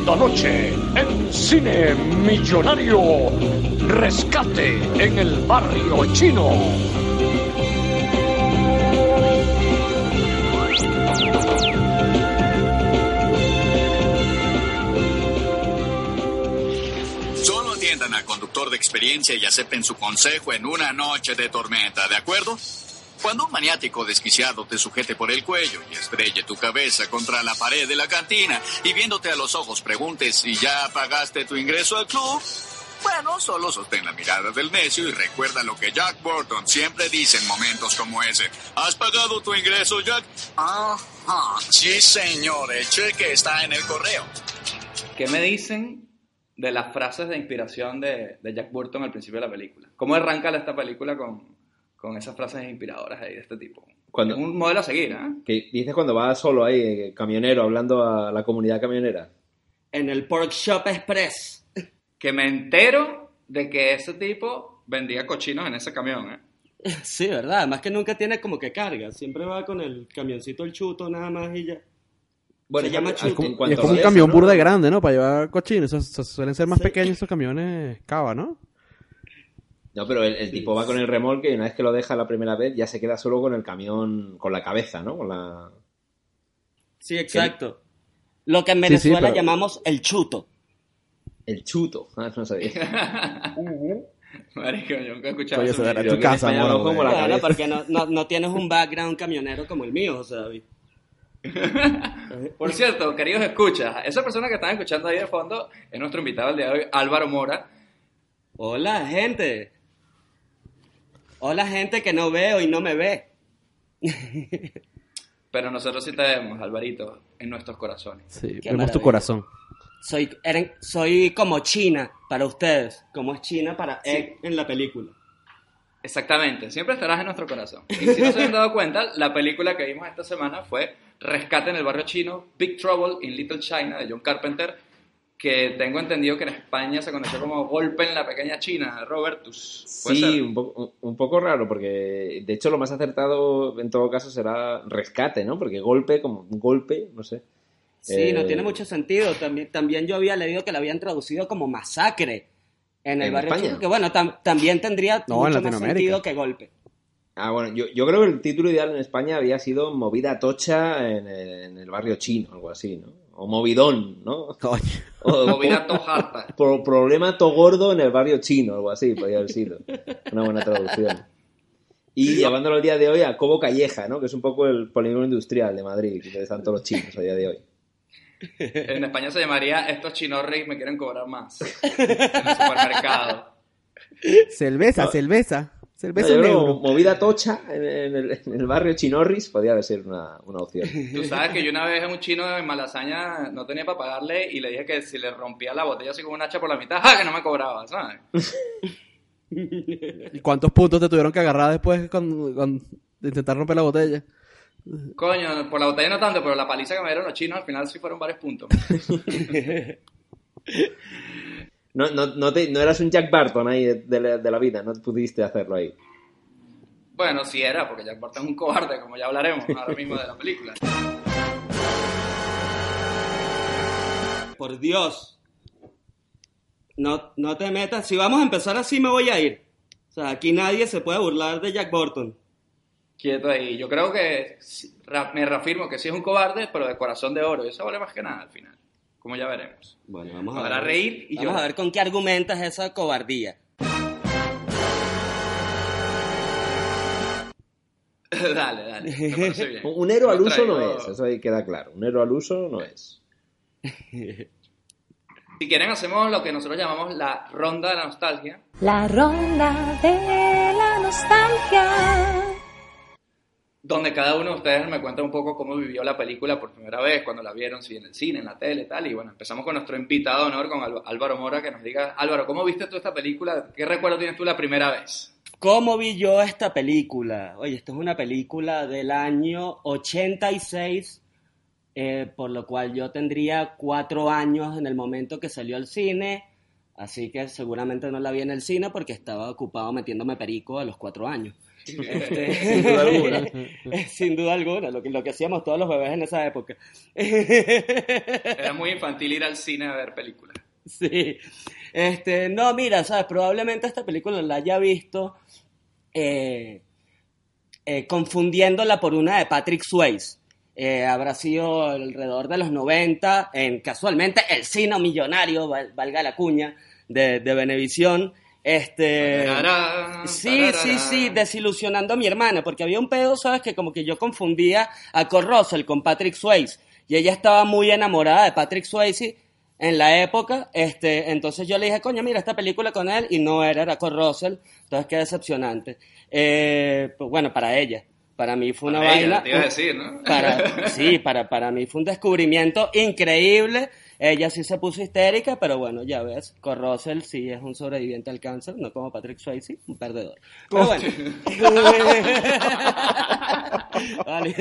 Esta noche, en Cine Millonario, Rescate en el Barrio Chino. Solo atiendan al conductor de experiencia y acepten su consejo en una noche de tormenta, ¿de acuerdo? Cuando un maniático desquiciado te sujete por el cuello y estrelle tu cabeza contra la pared de la cantina y viéndote a los ojos preguntes si ya pagaste tu ingreso al club, bueno, solo sostén la mirada del necio y recuerda lo que Jack Burton siempre dice en momentos como ese. ¿Has pagado tu ingreso, Jack? Ajá. Sí, señor. El cheque está en el correo. ¿Qué me dicen de las frases de inspiración de, de Jack Burton al principio de la película? ¿Cómo arranca esta película con, con esas frases inspiradoras ahí de este tipo? Cuando- Es un modelo a seguir, ¿eh? Que dices cuando va solo ahí, eh, camionero, hablando a la comunidad camionera. En el Pork Shop Express. Que me entero de que ese tipo vendía cochinos en ese camión, ¿eh? Sí, ¿verdad? Además que nunca tiene como que carga. Siempre va con el camioncito el chuto nada más y ya. Bueno, Se llama Chuto. cuanto Y es como un camión ¿no? burda de grande, ¿no? Para llevar cochinos. Suelen ser más Sí. pequeños esos camiones cava, ¿no? No, pero el, el tipo va con el remolque y una vez que lo deja la primera vez ya se queda solo con el camión, con la cabeza, ¿no? Con la... Sí, exacto. Lo que en Sí, sí, Venezuela pero- llamamos el chuto. El chuto. Ah, no sabía. Marico, yo nunca he escuchado eso. tu casa, moro, lo como la Bueno, porque no, no, no tienes un background camionero como el mío, José David. Por cierto, queridos escuchas, esa persona que están escuchando ahí de fondo es nuestro invitado el día de hoy, Álvaro Mora. Hola, gente. Hola, gente que no veo y no me ve. Pero nosotros sí te vemos, Alvarito, en nuestros corazones. Sí, Qué vemos tu maravilla. corazón. Soy, eren- soy como China para ustedes, como es China para Egg en la película. Exactamente, siempre estarás en nuestro corazón. Y si no se han dado cuenta, la película que vimos esta semana fue Rescate en el barrio chino, Big Trouble in Little China de John Carpenter, que tengo entendido que en España se conoció como Golpe en la pequeña China, Robertus. ¿Puede Sí, un poco, un poco raro, porque de hecho lo más acertado en todo caso será rescate, ¿no? Porque golpe, como un golpe, no sé. Sí, no Eh, tiene mucho sentido. También, también yo había leído que la habían traducido como masacre en el ¿En barrio España? chino, que bueno, tam- también tendría No, en mucho más sentido que golpe. Ah, bueno, yo, yo creo que el título ideal en España había sido Movida Tocha en el, en el barrio chino, algo así, ¿no? O Movidón, ¿no? Coño. O, Movida tojarta. Pro- problema to gordo en el barrio chino, algo así, podría haber sido. Una buena traducción. Y llevándolo al día de hoy a Cobo Calleja, ¿no? Que es un poco el polígono industrial de Madrid, que están todos los chinos a día de hoy. En España se llamaría Estos chinorris me quieren cobrar más. En el supermercado. Cerveza, No. cerveza. No, Cerveza negro. movida tocha en, en el, en el barrio Chinorris podría haber sido una, una opción. Tú sabes que yo una vez a un chino en Malasaña no tenía para pagarle y le dije que si le rompía la botella así con un hacha por la mitad, ¡ja! que no me cobraba, ¿sabes? ¿Y cuántos puntos te tuvieron que agarrar después con, con- de intentar romper la botella? Coño, por la botella no tanto, pero la paliza que me dieron los chinos al final sí fueron varios puntos. No, no, no, te- no eras un Jack Barton ahí de, de la, de la vida, no pudiste hacerlo ahí. Bueno, sí era, porque Jack Barton es un cobarde, como ya hablaremos ahora mismo de la película. Por Dios. No, no te metas. Si vamos a empezar así, me voy a ir. O sea, aquí nadie se puede burlar de Jack Burton. Quieto ahí. Yo creo que me reafirmo que sí es un cobarde, pero de corazón de oro. Y eso vale más que nada al final. Como ya veremos. Bueno, vamos a ver. reír y Vamos llorar. a ver con qué argumentas esa cobardía. dale, dale. Me parece bien. Un, héroe al uso no es, eso ahí queda claro. Un héroe al uso no es. Si quieren, hacemos lo que nosotros llamamos la ronda de la nostalgia. La ronda de la nostalgia. Donde cada uno de ustedes me cuenta un poco cómo vivió la película por primera vez, cuando la vieron, si en el cine, en la tele, tal. Y bueno, empezamos con nuestro invitado de honor, con Álvaro Mora, que nos diga, Álvaro, ¿cómo viste tú esta película? ¿Qué recuerdo tienes tú la primera vez? ¿Cómo vi yo esta película? Oye, esta es una película del año 86, eh, por lo cual yo tendría cuatro años en el momento que salió al cine, así que seguramente no la vi en el cine porque estaba ocupado metiéndome perico a los cuatro años. Este, Sin duda alguna. Sin duda alguna, lo que, lo que hacíamos todos los bebés en esa época. Era muy infantil ir al cine a ver películas. Sí. Este, no, mira, sabes, probablemente esta película la haya visto eh, eh, confundiéndola por una de Patrick Swayze. Eh, habrá sido alrededor de los 90, en casualmente el cine millonario, val- valga la cuña, de, de Venevisión. Este, Sí, sí, sí, desilusionando a mi hermana, porque había un pedo, ¿sabes? Que como que yo confundía a Kurt Russell con Patrick Swayze, y ella estaba muy enamorada de Patrick Swayze en la época, este, entonces yo le dije, coño, mira esta película con él, y no era, era Russell, entonces qué decepcionante. Eh, pues bueno, para ella, para mí fue una Para ella, vaina... te iba a decir, ¿no? Para, sí, para, para mí fue un descubrimiento increíble. Ella sí se puso histérica, pero bueno, ya ves, con Russell sí es un sobreviviente al cáncer, no como Patrick Swayze, un perdedor. Pero bueno. Vale.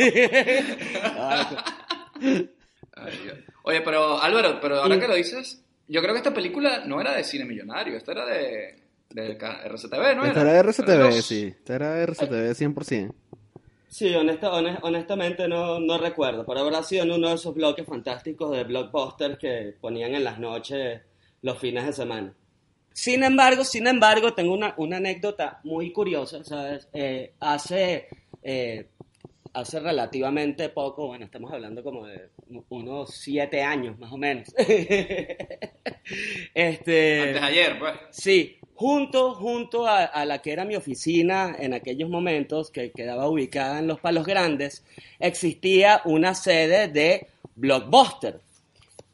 Oye, pero Álvaro, pero ahora que lo dices, yo creo que esta película no era de cine millonario, esta era de, de RCTV, ¿no? Esta era de RCTV, sí. Esta era de RCTV 100%. Sí, honesta- hone- honestamente no, no recuerdo, pero habrá sido en uno de esos bloques fantásticos de blockbusters que ponían en las noches los fines de semana. Sin embargo, sin embargo, tengo una, una anécdota muy curiosa, ¿sabes? Eh, hace, eh, hace relativamente poco, bueno, estamos hablando como de unos siete años más o menos. este, Antes de ayer, pues. Sí, junto, junto a, a la que era mi oficina en aquellos momentos, que quedaba ubicada en Los Palos Grandes, existía una sede de Blockbuster.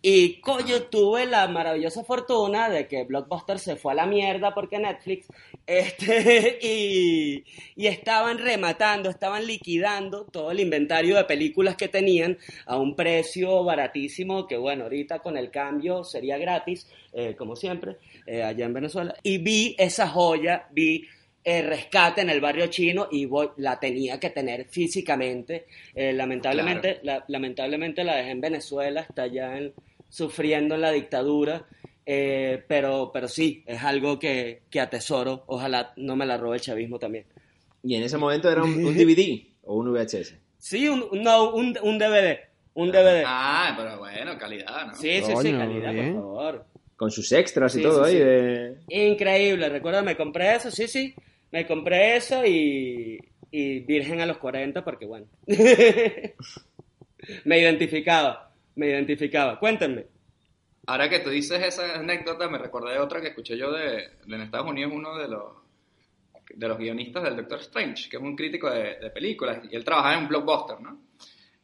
Y coño, tuve la maravillosa fortuna de que Blockbuster se fue a la mierda porque Netflix, este, y, y estaban rematando, estaban liquidando todo el inventario de películas que tenían a un precio baratísimo, que bueno, ahorita con el cambio sería gratis, eh, como siempre, eh, allá en Venezuela. Y vi esa joya, vi eh, Rescate en el barrio chino y voy- la tenía que tener físicamente. Eh, lamentablemente, la, lamentablemente la dejé en Venezuela, está allá en- sufriendo en la dictadura. eh, pero, pero sí, es algo que, que atesoro. Ojalá no me la robe el chavismo también. Y en ese momento era un, un DVD o un VHS. Sí, un, no, un, un DVD. Un DVD. Ah, pero bueno, calidad, ¿no? sí, sí, sí, calidad, bien. por favor. Con sus extras y Sí, todo sí, ahí. sí. De... Increíble, recuerda, me compré eso, sí, sí, me compré eso y, y virgen a los 40 porque bueno, me identificaba, me identificaba. Cuéntenme. Ahora que tú dices esa anécdota, me recordé otra que escuché yo de, en Estados Unidos, uno de los, de los guionistas del Doctor Strange, que es un crítico de, de películas, y él trabajaba en blockbuster, ¿no?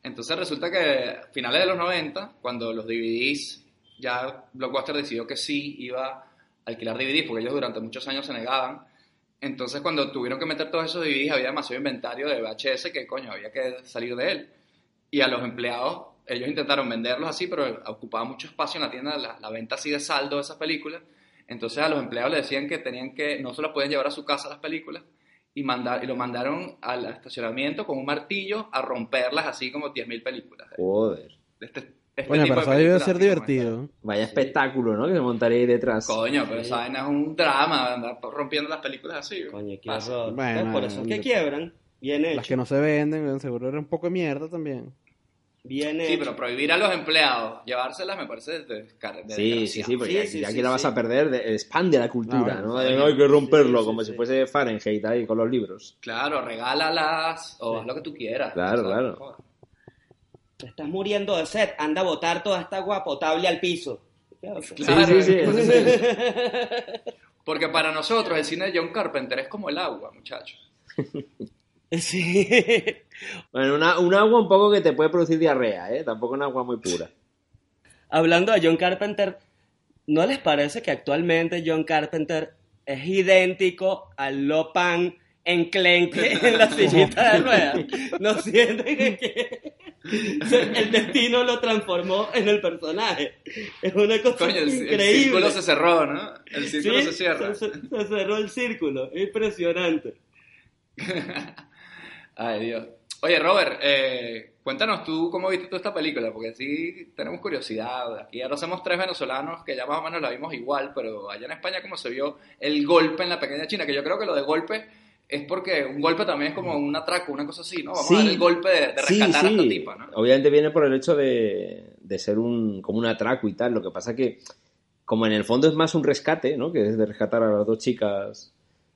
Entonces resulta que a finales de los 90, cuando los DVDs, ya Blockbuster decidió que sí iba a alquilar DVDs, porque ellos durante muchos años se negaban. Entonces cuando tuvieron que meter todos esos DVDs había demasiado inventario de VHS que coño, había que salir de él. Y a los empleados, ellos intentaron venderlos así, pero ocupaba mucho espacio en la tienda la, la venta así de saldo de esas películas. Entonces a los empleados le decían que tenían que, no se las podían llevar a su casa las películas, y, mandar, y lo mandaron al estacionamiento con un martillo a romperlas así como 10.000 películas. Joder. Este, este tipo pero de eso debe ser divertido. Vaya espectáculo, ¿no? Que se montaría ahí detrás. Coño, pero esa vaina es un drama, andar rompiendo las películas así. Coño, qué Pasa. horror. Bueno, por eso es que bueno. quiebran. Bien hecho. Las que no se venden, seguro era un poco de mierda también. Bien Sí, pero prohibir a los empleados llevárselas me parece de, de, de Sí, sí, sí, porque Sí, ya, sí, ya sí, que la vas sí. a perder, de- expande la cultura, Ah, ¿no? De, no hay que romperlo, sí, como sí. si fuese Fahrenheit ahí con los libros. Claro, regálalas o haz lo que tú quieras. Claro, claro. joder. Te estás muriendo de sed. Anda a botar toda esta agua potable al piso. Claro. Sí, sí, sí, eso sí. Porque para nosotros el cine de John Carpenter es como el agua, muchachos. Sí. Bueno, una, un agua un poco que te puede producir diarrea, ¿eh? Tampoco un agua muy pura. Hablando de John Carpenter, ¿no les parece que actualmente John Carpenter es idéntico al Lopan enclenque en la sillita de ruedas. ¿No sienten que, el destino lo transformó en el personaje? Es una cosa Coño, el, el increíble. círculo se cerró, ¿no? El círculo Sí, se cierra. Se, se cerró el círculo. Impresionante. Ay, Dios. Oye, Robert, eh, cuéntanos tú cómo viste tú esta película, porque sí tenemos curiosidad. Aquí ahora somos tres venezolanos que ya más o menos la vimos igual, pero allá en España cómo se vio el golpe en la pequeña China, que yo creo que lo de golpe es porque un golpe también es como un atraco, una cosa así, ¿no? Vamos Sí. a dar el golpe de, de Sí, rescatar a sí. esta tipa, ¿no? Obviamente viene por el hecho de, de ser un, como un atraco y tal. Lo que pasa que, como en el fondo es más un rescate, ¿no? Que es de rescatar a las dos chicas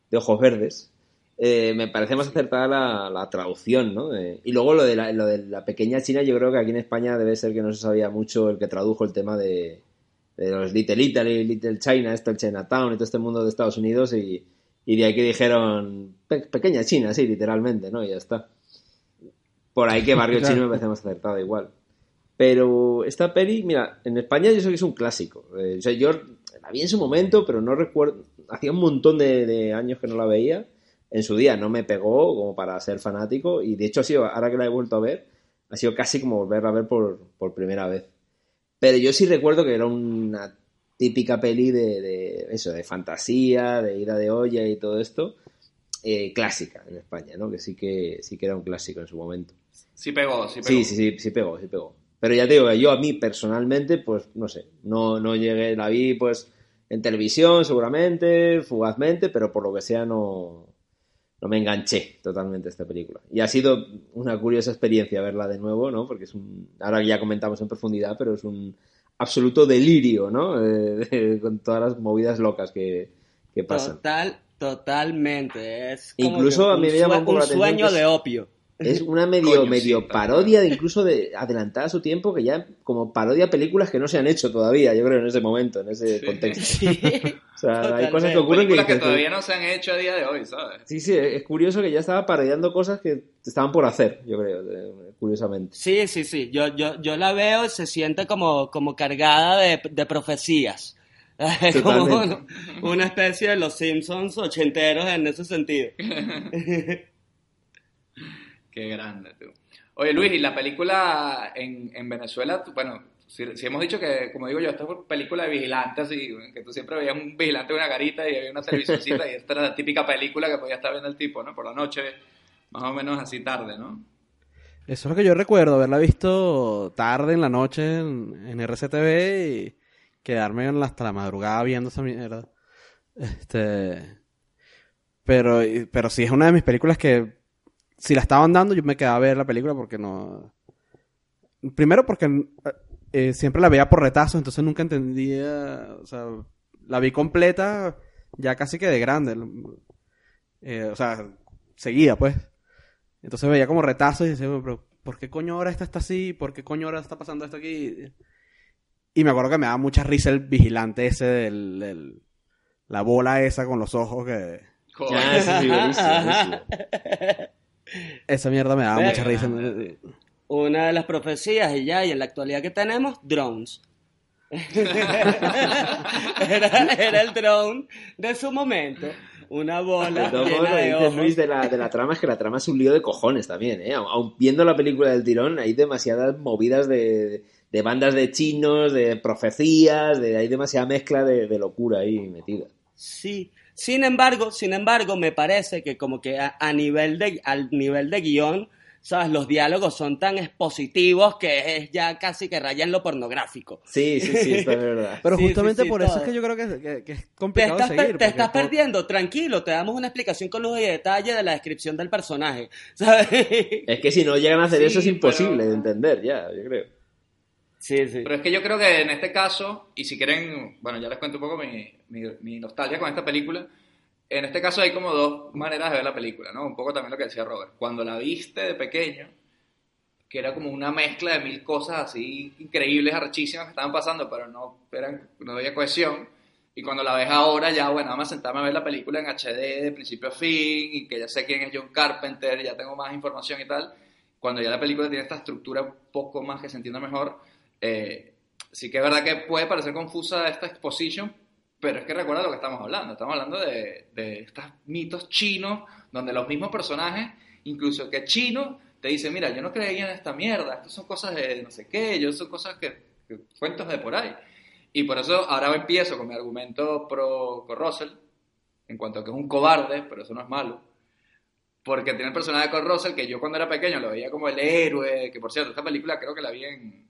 de ojos verdes. Eh, me parece más acertada la, la traducción, ¿no? Eh, y luego lo de, la, lo de la pequeña China, yo creo que aquí en España debe ser que no se sabía mucho el que tradujo el tema de, de los Little Italy, Little China, esto, el Chinatown y todo este mundo de Estados Unidos y, y de ahí que dijeron "Pe- pequeña China, sí, literalmente, ¿no? Y ya está. Por ahí que Barrio Claro. Chino me parece más acertado igual. Pero esta peli, mira, en España yo sé que es un clásico. Eh, o sea, yo la vi en su momento, pero no recuerdo. Hacía un montón de, de años que no la veía. En su día no me pegó como para ser fanático. Y de hecho, ha sido, ahora que la he vuelto a ver, ha sido casi como volverla a ver por, por primera vez. Pero yo sí recuerdo que era una típica peli de, de eso, de fantasía, de ida de olla y todo esto. eh, clásica en España, ¿no? Que sí que sí que era un clásico en su momento. Sí pegó, sí pegó. Sí, sí, sí, sí pegó, sí pegó. Pero ya te digo, yo a mí personalmente, pues no sé, no, no llegué, la vi pues en televisión seguramente, fugazmente, pero por lo que sea no, no me enganché totalmente a esta película. Y ha sido una curiosa experiencia verla de nuevo, ¿no? Porque es un, ahora ya comentamos en profundidad, pero es un absoluto delirio, ¿no? Eh, con todas las movidas locas que, que pasan. Total, totalmente. Es como Incluso que a mí un me llama un poco un la atención sueño de opio. Es una medio, Coño, medio parodia, de incluso de adelantada a su tiempo, que ya como parodia películas que no se han hecho todavía, yo creo, en ese momento, en ese Sí. contexto. Sí. O sea, hay cosas que ocurren que, Películas que todavía no se han hecho a día de hoy, ¿sabes? Sí, sí, es curioso que ya estaba parodiando cosas que estaban por hacer, yo creo, curiosamente. Sí, sí, sí. Yo, yo, yo la veo y se siente como, como cargada de, de profecías. Es como una especie de los Simpsons ochenteros en ese sentido. Qué grande, tú. Oye, Luis, y la película en, en Venezuela, bueno, si, hemos dicho que, como digo yo, esta es película de vigilante, así, que tú siempre veías un vigilante en una garita y había una televisioncita, y esta era la típica película que podía estar viendo el tipo, ¿no? Por la noche, más o menos así tarde, ¿no? Eso es lo que yo recuerdo, haberla visto tarde en la noche en, en RCTV y quedarme hasta la madrugada viendo esa mierda. Este. Pero, pero sí es una de mis películas que, si la estaban dando, yo me quedaba a ver la película porque no. Primero porque eh, siempre la veía por retazos, entonces nunca entendía. O sea, la vi completa ya casi que de grande. Eh, o sea, seguida, pues. Entonces veía como retazos y decía, pero ¿por qué coño ahora esta está así? ¿Por qué coño ahora está pasando esto aquí? Y me acuerdo que me daba mucha risa el vigilante ese del, del- la bola esa con los ojos que Coño. Ah, sí, sí, buenísimo, buenísimo. esa mierda me daba Verga. mucha risa. Una de las profecías y ya, y en la actualidad que tenemos, drones. era, era el drone de su momento. Una bola De todos modos, llena lo que de dices, ojos. Luis, de la, de la trama es que la trama es un lío de cojones también, ¿eh? Aun viendo la película del tirón, hay demasiadas movidas de, de bandas de chinos, de profecías, de, hay demasiada mezcla de, de locura ahí metida. Sí. Sin embargo, sin embargo, me parece que como que a, a nivel de, al nivel de guion, ¿sabes? Los diálogos son tan expositivos que es ya casi que rayan lo pornográfico. Sí, sí, sí, es verdad. Pero Sí, justamente sí, sí, por eso es que yo creo que, que- que es Te complicado estás, de per- seguir. te estás perdiendo, tranquilo, te damos una explicación con lujo y detalle de la descripción del personaje, ¿sabes? Es que si no llegan a hacer Sí, eso es imposible pero- de entender ya, yo creo. Sí, sí. Pero es que yo creo que en este caso, y si quieren, bueno, ya les cuento un poco mi, mi, mi nostalgia con esta película. En este caso hay como dos maneras de ver la película, ¿no? Un poco también lo que decía Robert. Cuando la viste de pequeño, que era como una mezcla de mil cosas así increíbles, arrechísimas que estaban pasando, pero no, eran, no había cohesión. Y cuando la ves ahora, ya, bueno, vamos a sentarme a ver la película en HD de principio a fin, y que ya sé quién es John Carpenter, ya tengo más información y tal. Cuando ya la película tiene esta estructura un poco más que se entienda mejor, eh, sí que es verdad que puede parecer confusa esta exposition, Pero es que recuerda lo que estamos hablando. Estamos hablando de, de estos mitos chinos donde los mismos personajes, incluso que chino, te dicen, mira, yo no creía en esta mierda, estas son cosas de no sé qué, yo son cosas que, que cuentos de por ahí. Y por eso ahora empiezo con mi argumento pro Russell, en cuanto a que es un cobarde, pero eso no es malo. Porque tiene el personaje de Cole Russell que yo cuando era pequeño lo veía como el héroe, que por cierto, esta película creo que la vi en,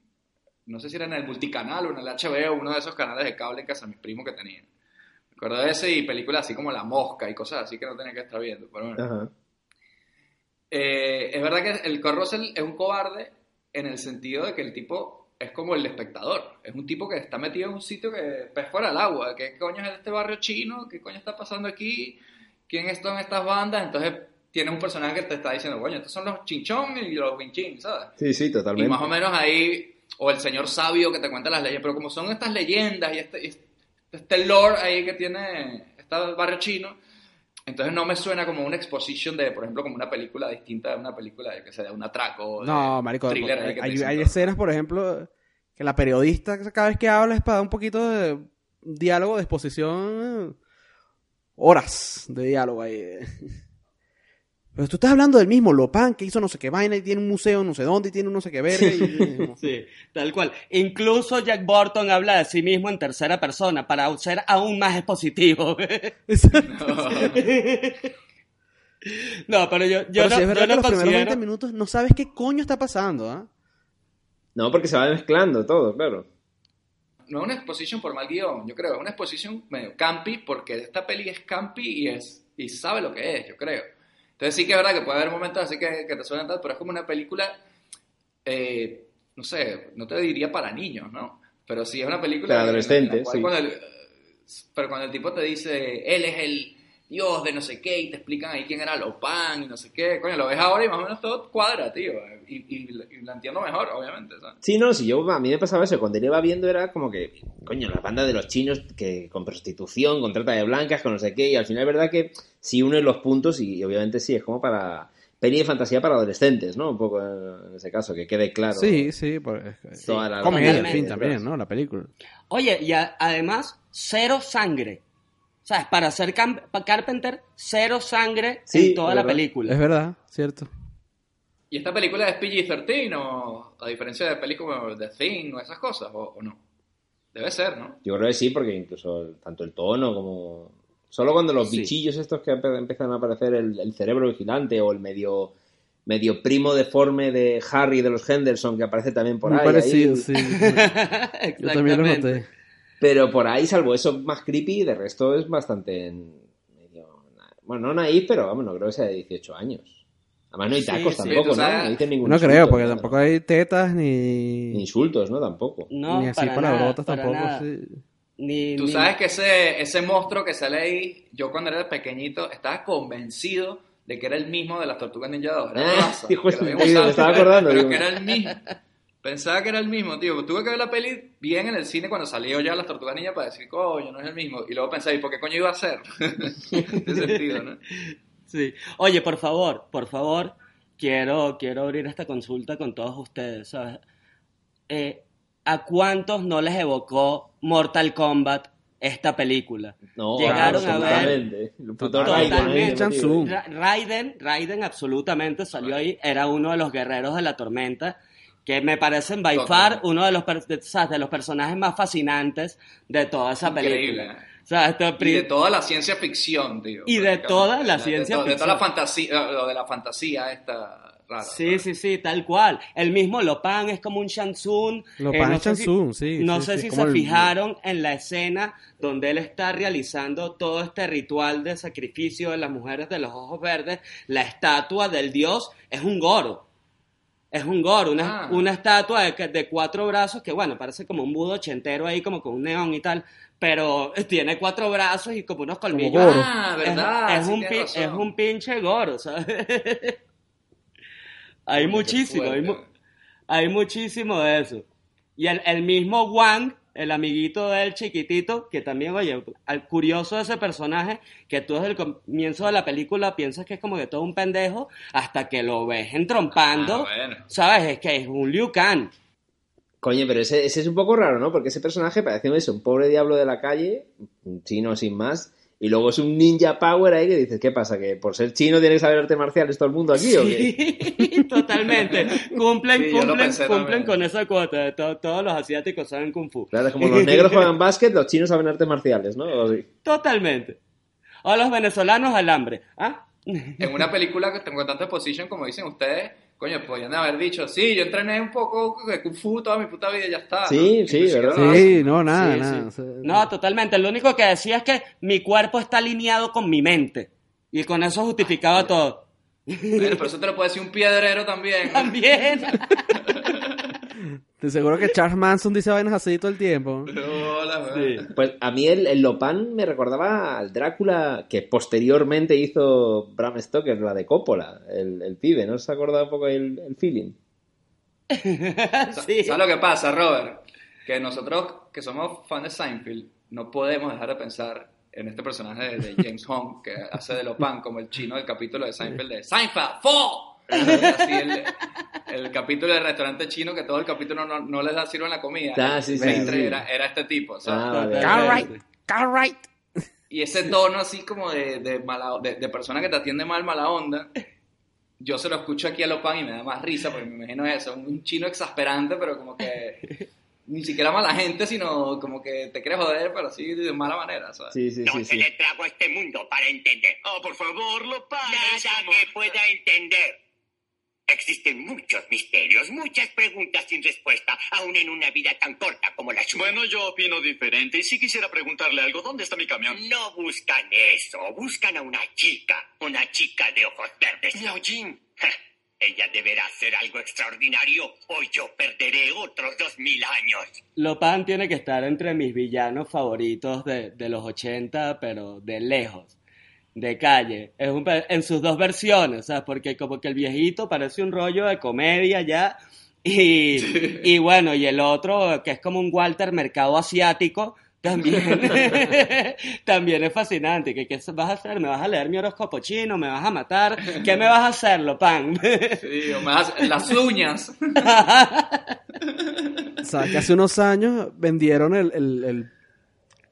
no sé si era en el multicanal o en el HBO, uno de esos canales de cable en casa de mis primos que tenían. Me acuerdo de ese y películas así como La Mosca y cosas así que no tenía que estar viendo. Pero bueno. Ajá. Eh, es verdad que el Cole Russell es un cobarde en el sentido de que el tipo es como el espectador. Es un tipo que está metido en un sitio que pez fuera del agua. ¿Qué coño es este barrio chino? ¿Qué coño está pasando aquí? ¿Quién son estas bandas? Entonces tiene un personaje que te está diciendo, coño, estos son los chinchón y los winchín, ¿sabes? Sí, sí, Y totalmente. más o menos ahí, o el señor sabio que te cuenta las leyes, pero como son estas leyendas y este, este lore ahí que tiene este barrio chino, entonces no me suena como una exposition de, por ejemplo, como una película distinta de una película de que sea un atraco. No, marico, thriller hay, hay escenas, por ejemplo, que la periodista cada vez que habla es para dar un poquito de diálogo, de exposición, horas de diálogo ahí. Pero tú estás hablando del mismo Lopan que hizo no sé qué vaina y tiene un museo no sé dónde y tiene un no sé qué verga. y- Sí, tal cual. Incluso Jack Burton habla de sí mismo en tercera persona para ser aún más expositivo. No, pero yo, yo Pero no, sí es yo verdad no que los primeros considero... 20 minutos no sabes qué coño está pasando, ¿ah? No, porque se va mezclando todo, claro. No es una exposition por mal guion, yo creo, es una exposición medio campi, porque esta peli es campi y, es, y sabe lo que es, yo creo. Entonces sí que es verdad que puede haber momentos así que, que te suenan tal, pero es como una película, eh, no sé, no te diría para niños, ¿no? Pero sí es una película... Para adolescentes, sí. cuando el- pero cuando el tipo te dice, él es el dios de no sé qué, y te explican ahí quién era Lopan y no sé qué, coño, lo ves ahora y más o menos todo cuadra, tío. Y, y, y la entiendo mejor, obviamente, ¿sabes? Sí, no, si yo, a mí me pasaba eso, cuando yo iba viendo era como que, coño, la banda de los chinos que con prostitución, con trata de blancas, con no sé qué, y al final es verdad que si unes los puntos, y, obviamente sí, es como para peli de fantasía para adolescentes, ¿no? Un poco en, en ese caso, que quede claro. Sí, sí, por, es- Toda la- comedia, en fin, también, ¿no? La película. Oye, y a- además, cero sangre. ¿Sabes? Para ser Carpenter, cero sangre Sí, en toda la verdad. película. Es verdad, cierto. ¿Y esta película es PG-13 o a diferencia de pelis como The Thing o esas cosas o, o no? Debe ser, ¿no? Yo creo que sí, porque incluso tanto el tono como... Solo cuando los Sí. bichillos estos que empiezan a aparecer, el, el cerebro vigilante o el medio medio primo deforme de Harry de los Henderson que aparece también por Muy ahí. parecido, ahí. sí. Yo también lo noté. Pero por ahí, salvo eso más creepy, de resto es bastante en- medio... Bueno, no naif, pero vamos, no creo que sea de 18 años. Además no hay tacos sí, tampoco, ¿no? No dicen ningún No insulto, creo, porque ¿no? tampoco hay tetas Ni ni, insultos, ¿no? Tampoco. No, ni así para palabrotas tampoco. nada. sí. Ni, Tú ni- sabes que ese, ese monstruo que sale ahí, yo cuando era pequeñito estaba convencido de que era el mismo de las Tortugas Ninja 2. Era Ah, raza, hijo de me estaba acordando, Pero digo. que era el mismo. Pensaba que era el mismo, tío. Tuve que ver la peli bien en el cine cuando salió ya las Tortugas Ninja para decir, coño, no es el mismo. Y luego pensé, ¿y por qué coño iba a ser? Tiene sentido, ¿no? Sí. Oye, por favor, por favor, quiero, quiero abrir esta consulta con todos ustedes, ¿sabes? Eh, ¿A cuántos no les evocó Mortal Kombat esta película? No, Llegaron claro, a ver- totalmente. El puto Totalmente. Raiden Raiden, Raiden absolutamente salió ahí, era uno de los guerreros de la tormenta, que me parecen by Total. far uno de los, de, ¿sabes? de los personajes más fascinantes de toda esa Increíble. película. O sea, esto Y de toda la ciencia ficción, tío. Y de toda la De- ciencia de, to- de toda ficción. la fantasía, lo de la fantasía esta rara. Sí, sí, sí, tal cual. El mismo Lopan es como un Shansun. Lopan es sé si- Shansun, sí, No sí, sé sí, si se el- fijaron en la escena donde él está realizando todo este ritual de sacrificio de las mujeres de los ojos verdes. La estatua del dios es un goro. Es un goro, una, Ah. una estatua de, que- de cuatro brazos que, bueno, parece como un budo ochentero ahí, como con un neón y tal, pero tiene cuatro brazos y como unos colmillos. Ah, Es- verdad. Es, sí un, es un pinche goro, ¿sabes? hay muchísimo, hay, mu- hay muchísimo de eso. Y el, el mismo Wang, el amiguito del chiquitito, que también, oye, al curioso de ese personaje, que tú desde el comienzo de la película piensas que es como que todo un pendejo, hasta que lo ves entrompando, Ah, bueno. ¿sabes? Es que es un Liu Kang. Coño, pero ese, ese es un poco raro, ¿no? Porque ese personaje parece eso, un pobre diablo de la calle, un chino sin más, y luego es un ninja power ahí que dices, ¿qué pasa? ¿Que por ser chino tiene que saber artes marciales todo el mundo aquí o qué? Sí, totalmente. Cumplen, Sí, cumplen, cumplen con esa cuota. todos los asiáticos saben kung fu. Claro, es como los negros juegan básquet, los chinos saben artes marciales, ¿no? O sí. Totalmente. O los venezolanos al hambre. ¿Ah? En una película que tengo tanta exposition, como dicen ustedes, coño, podrían haber dicho, sí, yo entrené un poco de Kung Fu toda mi puta vida y ya está. Sí, ¿no? sí, pues, ¿verdad? Sí, no, nada, Sí, nada. sí. No, totalmente. Lo único que decía es que mi cuerpo está alineado con mi mente. Y con eso justificaba todo. Bueno, pero eso te lo puede decir un piedrero también. También. Te seguro que Charles Manson dice vainas así todo el tiempo. Hola, güey. Pues a mí el, el Lopan me recordaba al Drácula que posteriormente hizo Bram Stoker, la de Coppola, el, el pibe, ¿no? ¿Se ha acordado un poco el, el feeling? sí. ¿Sabes lo que pasa, Robert? Que nosotros, que somos fans de Seinfeld, no podemos dejar de pensar en este personaje de, de James Hong, que hace de Lopan como el chino del capítulo de Seinfeld de Seinfeld, ¡Fo! Así el, el capítulo del restaurante chino que todo el capítulo no, no les da sirven la comida. Ah, sí, sí. Era, era este tipo, ¿sabes? Ah, vale. Totalmente. Cartwright. Y ese tono así como de, de, mala, de, de persona que te atiende mal, mala onda, yo se lo escucho aquí a Lopan y me da más risa porque me imagino eso, un chino exasperante, pero como que ni siquiera mala gente, sino como que te quiere joder, pero así de mala manera, ¿sabes? Sí, sí, No sí, se le trago a este mundo para entender. Oh, por favor, lo pares. Nada que pueda entender. Existen muchos misterios, muchas preguntas sin respuesta, aún en una vida tan corta como la suya. Bueno, yo opino diferente y sí quisiera preguntarle algo. ¿Dónde está mi camión? No buscan eso, buscan a una chica, una chica de ojos verdes. Miao Jin. Ella deberá hacer algo extraordinario o yo perderé otros dos mil años. Lopan tiene que estar entre mis villanos favoritos de, de los 80, pero de lejos, de calle. Es un en sus dos versiones, ¿sabes? Porque como que el viejito parece un rollo de comedia ya. Y, y bueno, y el otro, que es como un Walter mercado asiático, también, también es fascinante. ¿Qué, ¿Qué vas a hacer? ¿Me vas a leer mi horóscopo chino? ¿Me vas a matar? ¿Qué me vas a hacer, Lopan? Sí, o me das las uñas. ¿Sabes que hace unos años vendieron el, el, el,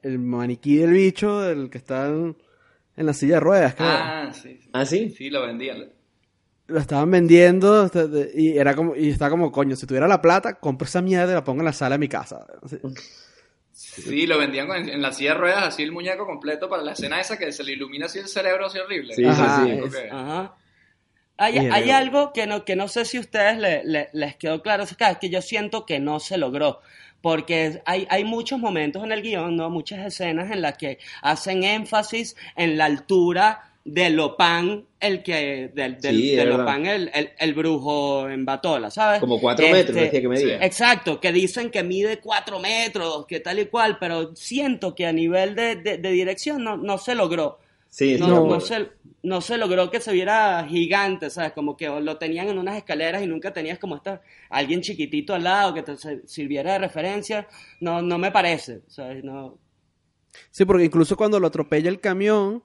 el maniquí del bicho, el que está en, en la silla de ruedas, creo? Ah, sí. sí. ¿Ah, sí? Sí, lo vendían. Lo estaban vendiendo este, y era como y estaba como coño, si tuviera la plata, compro esa mierda y la pongo en la sala de mi casa. Sí, lo vendían con- en la silla de ruedas, así el muñeco completo para la escena esa que se le ilumina así el cerebro, así horrible. Sí, Ajá, sí, sí. Ajá. Hay, hay algo que no, que no sé si a ustedes le- le- les quedó claro, que, es que yo siento que no se logró, porque hay, hay muchos momentos en el guion, ¿no? muchas escenas en las que hacen énfasis en la altura de Lopan, el que, del, del- Sí, de. Lopan, el, el, el brujo en Batola, ¿sabes? Como cuatro metros, decía que medía. Exacto, que dicen que mide cuatro metros, que tal y cual, pero siento que a nivel de, de- de dirección no, no se logró. Sí, No, no, se, no se logró que se viera gigante, ¿sabes? Como que lo tenían en unas escaleras y nunca tenías como esta, alguien chiquitito al lado que te sirviera de referencia. No, no me parece, ¿sabes? No. Sí, porque incluso cuando lo atropella el camión,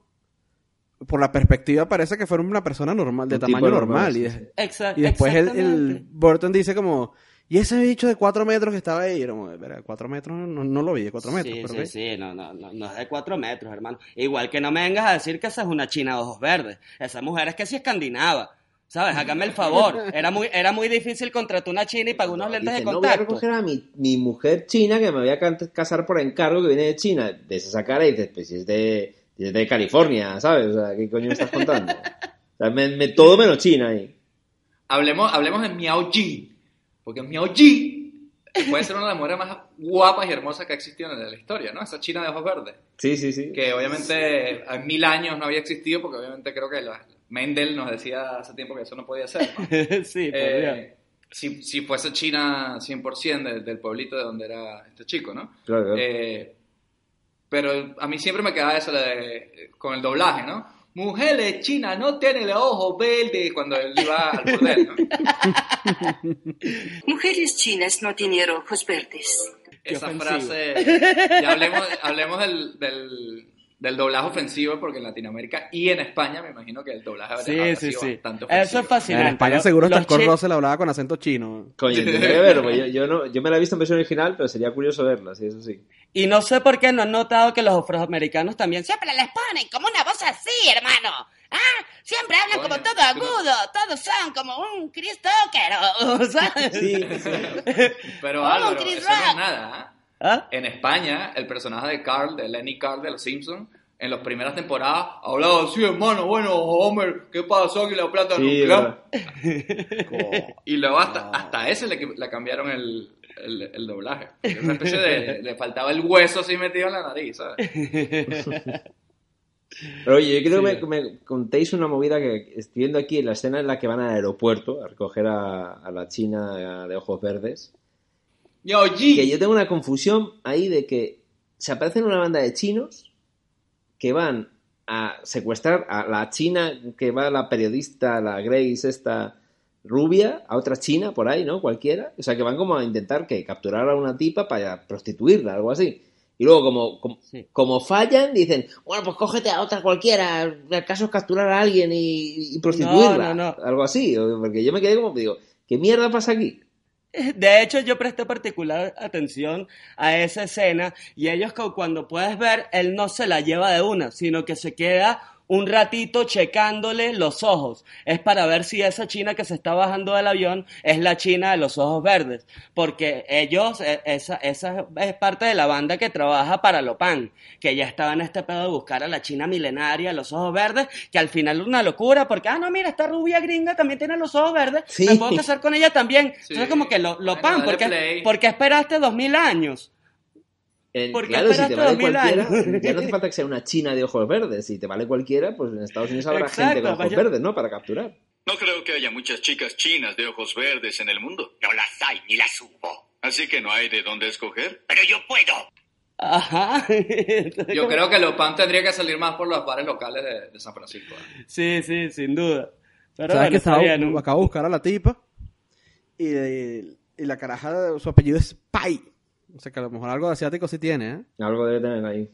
por la perspectiva parece que fuera una persona normal, de Un tamaño normal, normal. sí, y, después el, el exactamente. Burton dice como, ¿y ese bicho de cuatro metros que estaba ahí? Era como, "Verá, cuatro metros, no, no lo vi de cuatro metros. Sí, pero sí, ok". sí, no, no, no, no es de cuatro metros, hermano. Igual que no me vengas a decir que esa es una china de ojos verdes. Esa mujer es que sí escandinava. ¿Sabes? Hágame el favor. Era muy, era muy difícil contratar una china y pagar unos lentes Dice, de no voy a contacto. recoger a mi, mi mujer china que me voy a casar por encargo que viene de China. De esa cara y dices, pues es de, es de California, ¿sabes? O sea, ¿qué coño me estás contando? O sea, me- me- todo menos China ahí. Hablemos, hablemos de Miao Ji, porque Miao Ji puede ser una de las mujeres más guapas y hermosas que ha existido en la historia, ¿no? Esa china de ojos verdes. Sí, sí, sí. que obviamente en mil años no había existido porque obviamente creo que la- Mendel nos decía hace tiempo que eso no podía ser. ¿no? sí, Eh, si, si fuese China 100% de- del pueblito de donde era este chico, ¿no? Claro, claro. Eh, pero a mí siempre me quedaba eso de- con el doblaje, ¿no? Mujeres chinas no tienen los ojos verdes cuando él iba al burdel, ¿no? Mujeres chinas no tienen ojos verdes. Esa frase. Y hablemos, hablemos del, del, del doblaje ofensivo, porque en Latinoamérica y en España me imagino que el doblaje habrá- Sí, habrá sí, sido sí. bastante Eso ofensivo. es fascinante. En España seguro hasta el Kurt chi- Russell hablaba con acento chino. Coño, yo, yo, no, yo me la he visto en versión original, pero sería curioso verla, sí, eso sí. Y no sé por qué no han notado que los afroamericanos también siempre les ponen como una voz así, hermano. Ah, siempre hablan como todo agudo, todos son como un Chris Tucker, ¿sabes? Sí, Pero Álvaro, Chris eso no es nada. ¿ah? ¿Ah? En España, el personaje de Carl, de Lenny Carl de Los Simpsons, en las primeras temporadas hablaba así, hermano, bueno, Homer, ¿qué pasó aquí la plata sí, nuclear? Y luego hasta, hasta ese le, le cambiaron el, el, el doblaje. Era Una especie de, le faltaba el hueso así metido en la nariz, ¿sabes? Pero oye, yo creo que me, me contéis una movida que estoy viendo aquí en la escena en la que van al aeropuerto a recoger a, a la china de ojos verdes. Yo, Que yo tengo una confusión ahí de que se aparecen una banda de chinos que van a secuestrar a la china que va la periodista, la Grace, esta rubia, a otra china por ahí, ¿no? Cualquiera. O sea, que van como a intentar que capturar a una tipa para prostituirla, algo así. Y luego, como, como, Sí. como fallan, dicen, bueno, pues cógete a otra cualquiera, el caso es capturar a alguien y, y prostituirla. No, no, no. Algo así, porque yo me quedé como, digo, ¿qué mierda pasa aquí? De hecho, yo presté particular atención a esa escena y ellos cuando puedes ver, él no se la lleva de una, sino que se queda un ratito checándole los ojos. Es para ver si esa china que se está bajando del avión es la china de los ojos verdes. Porque ellos, eh, esa, esa es parte de la banda que trabaja para Lopan, que ya estaba en este pedo de buscar a la china milenaria, los ojos verdes, que al final es una locura, porque, ah, no, mira, esta rubia gringa también tiene los ojos verdes, Sí. me puedo casar con ella también. Sí. Entonces, como que lo, Lopan, dale ¿por qué, play. por qué esperaste dos mil años? En- ¿Por qué claro, si te vale 2000 cualquiera, ya no hace falta que sea una china de ojos verdes. Si te vale cualquiera, pues en Estados Unidos habrá Exacto, gente con ojos vaya- verdes, ¿no? Para capturar. No creo que haya muchas chicas chinas de ojos verdes en el mundo. No las hay ni las hubo. Así que no hay de dónde escoger. Pero yo puedo. Ajá. Yo creo que Lopan tendría que salir más por los bares locales de, de San Francisco. ¿eh? Sí, sí, sin duda. Pero ¿Sabes bueno, que estaba, ¿no? acabo de buscar a la tipa y, y la caraja, su apellido es Pai. O sea que a lo mejor algo de asiático sí tiene, ¿eh? Algo debe tener ahí.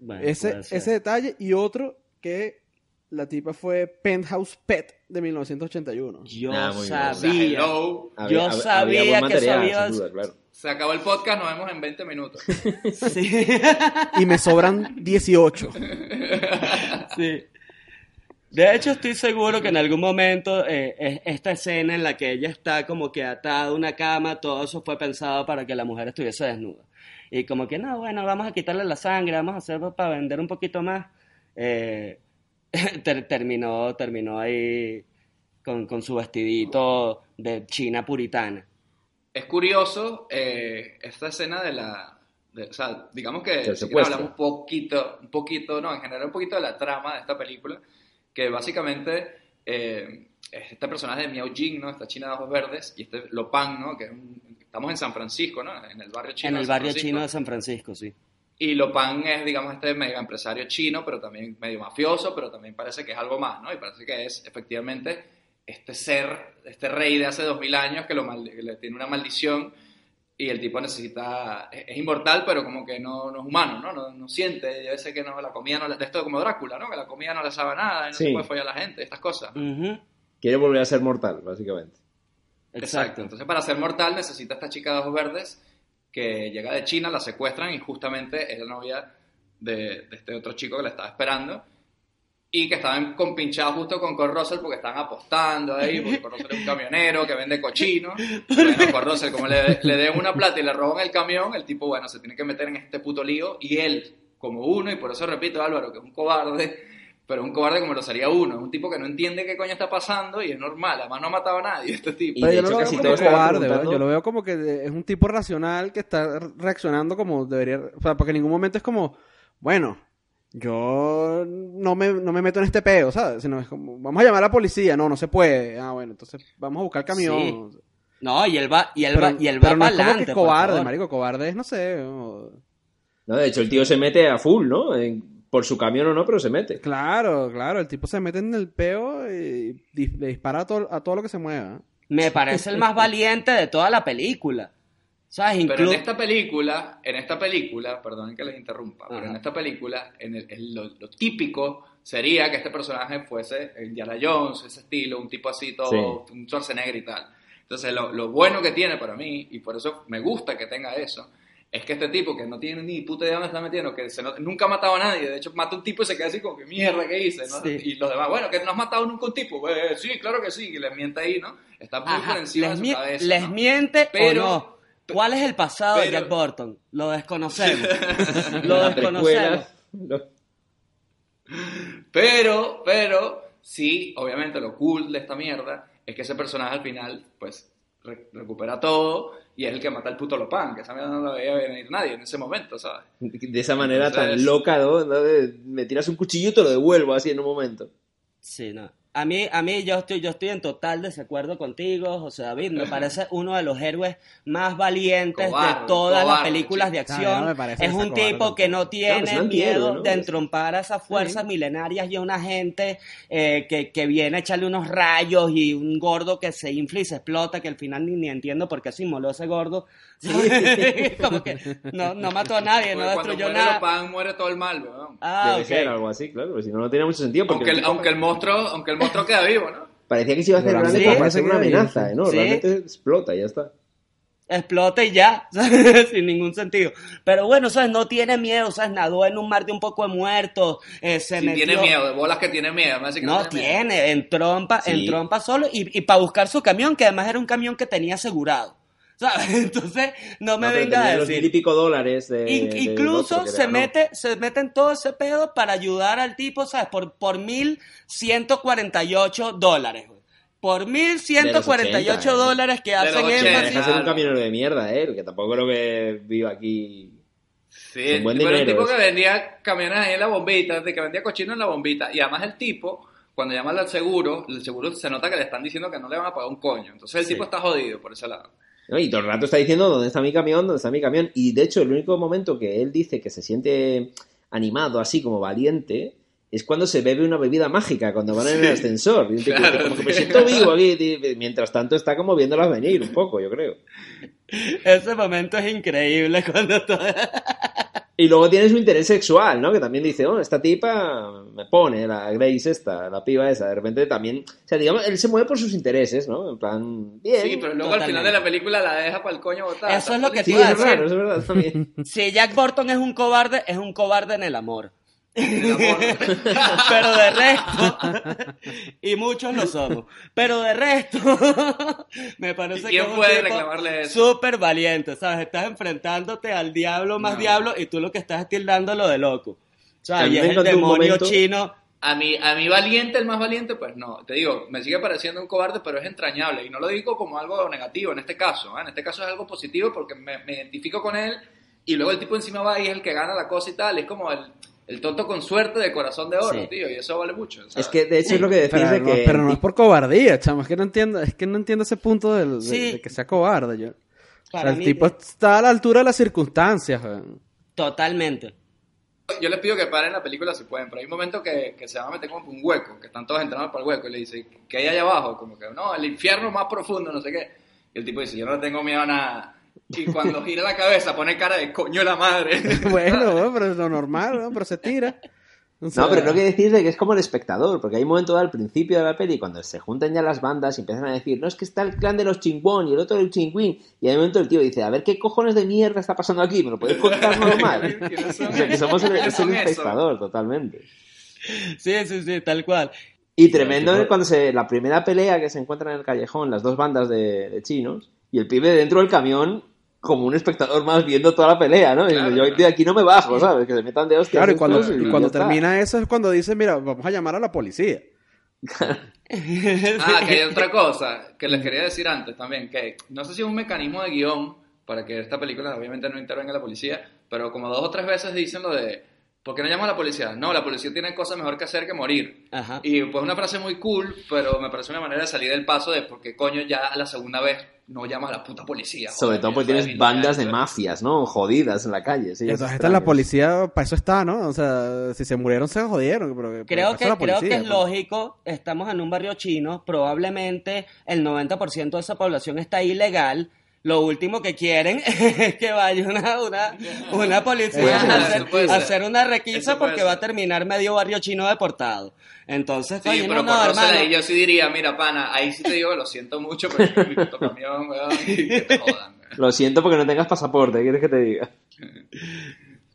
Bueno, ese, ese detalle y otro que la tipa fue Penthouse Pet de 1981. Yo Ah. O sea, sabía. Yo sabía que material, sabías- claro. Se acabó el podcast, nos vemos en 20 minutos. Sí. Y me sobran 18. Sí. De hecho, estoy seguro que en algún momento eh, es- esta escena en la que ella está como que atada a una cama, todo eso fue pensado para que la mujer estuviese desnuda. Y como que, no, bueno, vamos a quitarle la sangre, vamos a hacerlo para vender un poquito más. Eh, ter- terminó, terminó ahí con, con su vestidito de china puritana. Es curioso eh, esta escena de la... de- o sea, digamos que si hablamos un poquito, un poquito, no, en general un poquito de la trama de esta película, que básicamente eh, es este personaje de Miao Jing, ¿no? Esta china de ojos verdes, y este Lopan, ¿no? Que es un- estamos en San Francisco, ¿no? En el barrio chino. en de el San barrio Francisco. chino de San Francisco, sí. Y Lopan es, digamos, este mega empresario chino, pero también medio mafioso, pero también parece que es algo más, ¿no? Y parece que es efectivamente este ser, este rey de hace dos mil años que, lo mal- que le tiene una maldición y el tipo necesita, es, es inmortal, pero como que no, no es humano, ¿no? No, no siente, yo sé que no, la comida no le, de esto como Drácula, ¿no? Que la comida no le sabe nada, y no Sí. se puede follar a la gente, estas cosas. Quiere volver a ser mortal, básicamente. Exacto. Entonces, para ser mortal necesita esta chica de ojos verdes que llega de China, la secuestran y justamente es la novia de, de este otro chico que la estaba esperando y que estaban compinchados justo con Cor Russell porque estaban apostando ahí, porque Cor Russell es un camionero que vende cochino. Bueno, Cor Russell, como le, le den una plata y le roban el camión, el tipo, bueno, se tiene que meter en este puto lío y él, como uno, y por eso repito, Álvaro, que es un cobarde, pero un cobarde como lo sería uno, es un tipo que no entiende qué coño está pasando y es normal, además no ha matado a nadie este tipo. Y Pero yo hecho lo veo como cobarde, Yo lo veo como que es un tipo racional que está reaccionando como debería. O sea, porque en ningún momento es como, bueno, yo no me, no me meto en este peo, ¿sabes? Sino es como, vamos a llamar a la policía. No, no se puede. Ah, bueno, entonces vamos a buscar el camión. No, y él va, y él Pero, va, y él va pero no para es como adelante. que por cobarde, marico. Cobarde es, no sé. o- No, de hecho, el tío se mete a full, ¿no? En- por su camión o no, pero se mete. Claro, claro. El tipo se mete en el peo y le dispara a todo, a todo lo que se mueva. Me parece el más valiente de toda la película. ¿Sabes? Pero Inclu- en esta película, en esta película, perdonen que les interrumpa, pero Ajá. en esta película, en el- en lo, lo típico sería que este personaje fuese Indiana Jones, ese estilo, un tipo así todo, un Schwarzenegger y tal. Entonces, lo, lo bueno que tiene para mí, y por eso me gusta que tenga eso, es que este tipo que no tiene ni puta idea dónde está metiendo, que se no- nunca ha matado a nadie, de hecho mata a un tipo y se queda así como que mierda que hice, ¿no? Sí. Y los demás, bueno, que no has matado nunca a un tipo, "Eh, sí, claro que sí, y le miente ahí, ¿no? Está muy Ajá, por encima les, de su cabeza. les ¿no? miente Pero- o no. ¿Cuál es el pasado de Jack Burton? Lo desconocemos. Lo desconocemos. Pero, pero, sí, obviamente lo cool de esta mierda es que ese personaje al final, pues, re- recupera todo y es el que mata al puto Lopan, que esa mierda no lo veía venir nadie en ese momento, ¿sabes? De esa manera Entonces- tan loca, ¿no? ¿no? De- me tiras un cuchillo y te lo devuelvo así en un momento. Sí, no. A mí, a mí yo estoy, yo estoy en total desacuerdo contigo, José David. Me parece uno de los héroes más valientes de Cobarde, todas las películas de acción. No, es un cobarde tipo que no tiene es un antihéroe, miedo ¿no? de entrompar a esas fuerzas milenarias y a una gente eh, que, que viene a echarle unos rayos y un gordo que se infla y se explota, que al final ni, ni entiendo por qué se inmoló ese gordo. Como que no, no mató a nadie, no Porque destruyó muere nada. Lopan muere todo el mal, weón. Ah, Debe ser algo así, claro, porque si no, no tiene mucho sentido. Porque Aunque el, el tipo aunque el monstruo, aunque el monstruo queda vivo, ¿no? parecía que se iba a hacer grande Sí. una que amenaza, ¿eh? ¿no? Sí. Realmente explota y ya está. explota y ya, sin ningún sentido. Pero bueno, ¿sabes? No tiene miedo, ¿sabes? Nadó en un mar de un poco de muertos, eh, se Si metió... tiene miedo, de bolas que tiene miedo. que No tiene. miedo. en trompa, Sí. en trompa solo y, y para buscar su camión, que además era un camión que tenía asegurado. ¿Sabes? Entonces, no me No, venga a los decir. mil y pico dólares de, In- del incluso se ganó. mete, se mete en todo ese pedo para ayudar al tipo, ¿sabes? Por, por 1.148 dólares, güey. Por 1.148 De los 80, dólares que De los hacen 80. Deja énfasis. de ser un camionero de mierda, ¿eh? Que tampoco creo que viva aquí. Sí, buen pero el dinero, tipo que vendía camiones ahí en la bombita, de que vendía cochino en la bombita. Y además el tipo, cuando llama al seguro, el seguro se nota que le están diciendo que no le van a pagar un coño. Entonces el Sí. tipo está jodido por ese lado. ¿No? Y todo el rato está diciendo dónde está mi camión, dónde está mi camión. Y de hecho, el único momento que él dice que se siente animado, así como valiente, es cuando se bebe una bebida mágica, cuando van en el ascensor. Y Claro, como que me siento vivo aquí. Mientras tanto está como viéndolas venir un poco, yo creo. Ese momento es increíble cuando todo... Y luego tiene su interés sexual, ¿no? Que también dice, oh, esta tipa me pone, la Grace esta, la piba esa. De repente también, o sea, digamos, él se mueve por sus intereses, ¿no? En plan, bien. Sí, pero luego al final de la película la deja para el coño botada. Eso es lo que Sí, te iba a es decir. raro, es verdad también. Si Jack Burton es un cobarde, es un cobarde en el amor. Pero de resto, y muchos lo somos, pero de resto, me parece ¿Y que es un puede tipo súper valiente, ¿sabes? Estás enfrentándote al diablo más No. diablo y tú lo que estás es tildándolo de loco. A ¿Sabes? mí Y es el demonio momento- chino. A mí, a mí valiente, el más valiente, pues no. Te digo, me sigue pareciendo un cobarde, pero es entrañable. Y no lo digo como algo negativo en este caso. ¿eh? En este caso es algo positivo porque me, me identifico con él y luego el tipo encima va y es el que gana la cosa y tal. Es como el, el tonto con suerte de corazón de oro, Sí. tío. Y eso vale mucho. ¿sabes? Es que de hecho es lo que decís Pero, de no, que. pero no es por cobardía, chamo. Es que no entiendo, es que no entiendo ese punto del- de, Sí. de que sea cobarde. Yo. O sea, el mí, tipo está a la altura de las circunstancias. totalmente. Yo les pido que paren la película si pueden, pero hay un momento que, que se van a meter como por un hueco, que están todos entrando para el hueco y le dice, ¿qué hay allá abajo? Como que, no, el infierno más profundo, no sé qué. Y el tipo dice, yo no tengo miedo a nada. Y cuando gira la cabeza pone cara de coño la madre. bueno, pero es lo normal, weón, pero se tira. O sea, No, pero lo que decís de que es como el espectador, porque hay un momento al principio de la peli cuando se juntan ya las bandas y empiezan a decir, no, es que está el clan de los chingón y el otro del chingüín, y hay un momento el tío dice, a ver qué cojones de mierda está pasando aquí, ¿me lo podéis contar normal? ¿Quiénes son o sea, que somos el, ¿Quiénes es el espectador, totalmente. Sí, sí, sí, tal cual. Y tremendo es cuando se, la primera pelea que se encuentran en el callejón, las dos bandas de, de chinos, y el pibe dentro del camión como un espectador más viendo toda la pelea, ¿no? Y Claro, yo de aquí no me bajo, ¿sabes? Que se metan de hostias. Claro, y cuando, y cuando termina eso es cuando dice, mira, vamos a llamar a la policía. Ah, que hay otra cosa que les quería decir antes también, que no sé si es un mecanismo de guion para que esta película obviamente no intervenga la policía, pero como dos o tres veces dicen lo de, ¿por qué no llamas a la policía? No, la policía tiene cosas mejor que hacer que morir. Ajá. Y pues una frase muy cool, pero me parece una manera de salir del paso de por qué coño ya la segunda vez no llamas a la puta policía. Sobre todo porque tienes bandas de mafias, ¿no? Jodidas en la calle. Sí, Entonces es esta es la policía, para eso está, ¿no? O sea, si se murieron se jodieron. Pero, Creo que, creo que es pues. lógico, estamos en un barrio chino, probablemente el 90% de esa población está ilegal, lo último que quieren es que vaya una, una, una policía a hacer, a una requisa porque va a terminar medio barrio chino deportado. Entonces, Sí, pero no, por no, Rosa de hermano. ahí yo sí diría, mira, pana, ahí sí te digo que lo siento mucho, pero es mi puto camión, weón, y que te jodan. weón. Lo siento porque no tengas pasaporte, ¿qué quieres que te diga?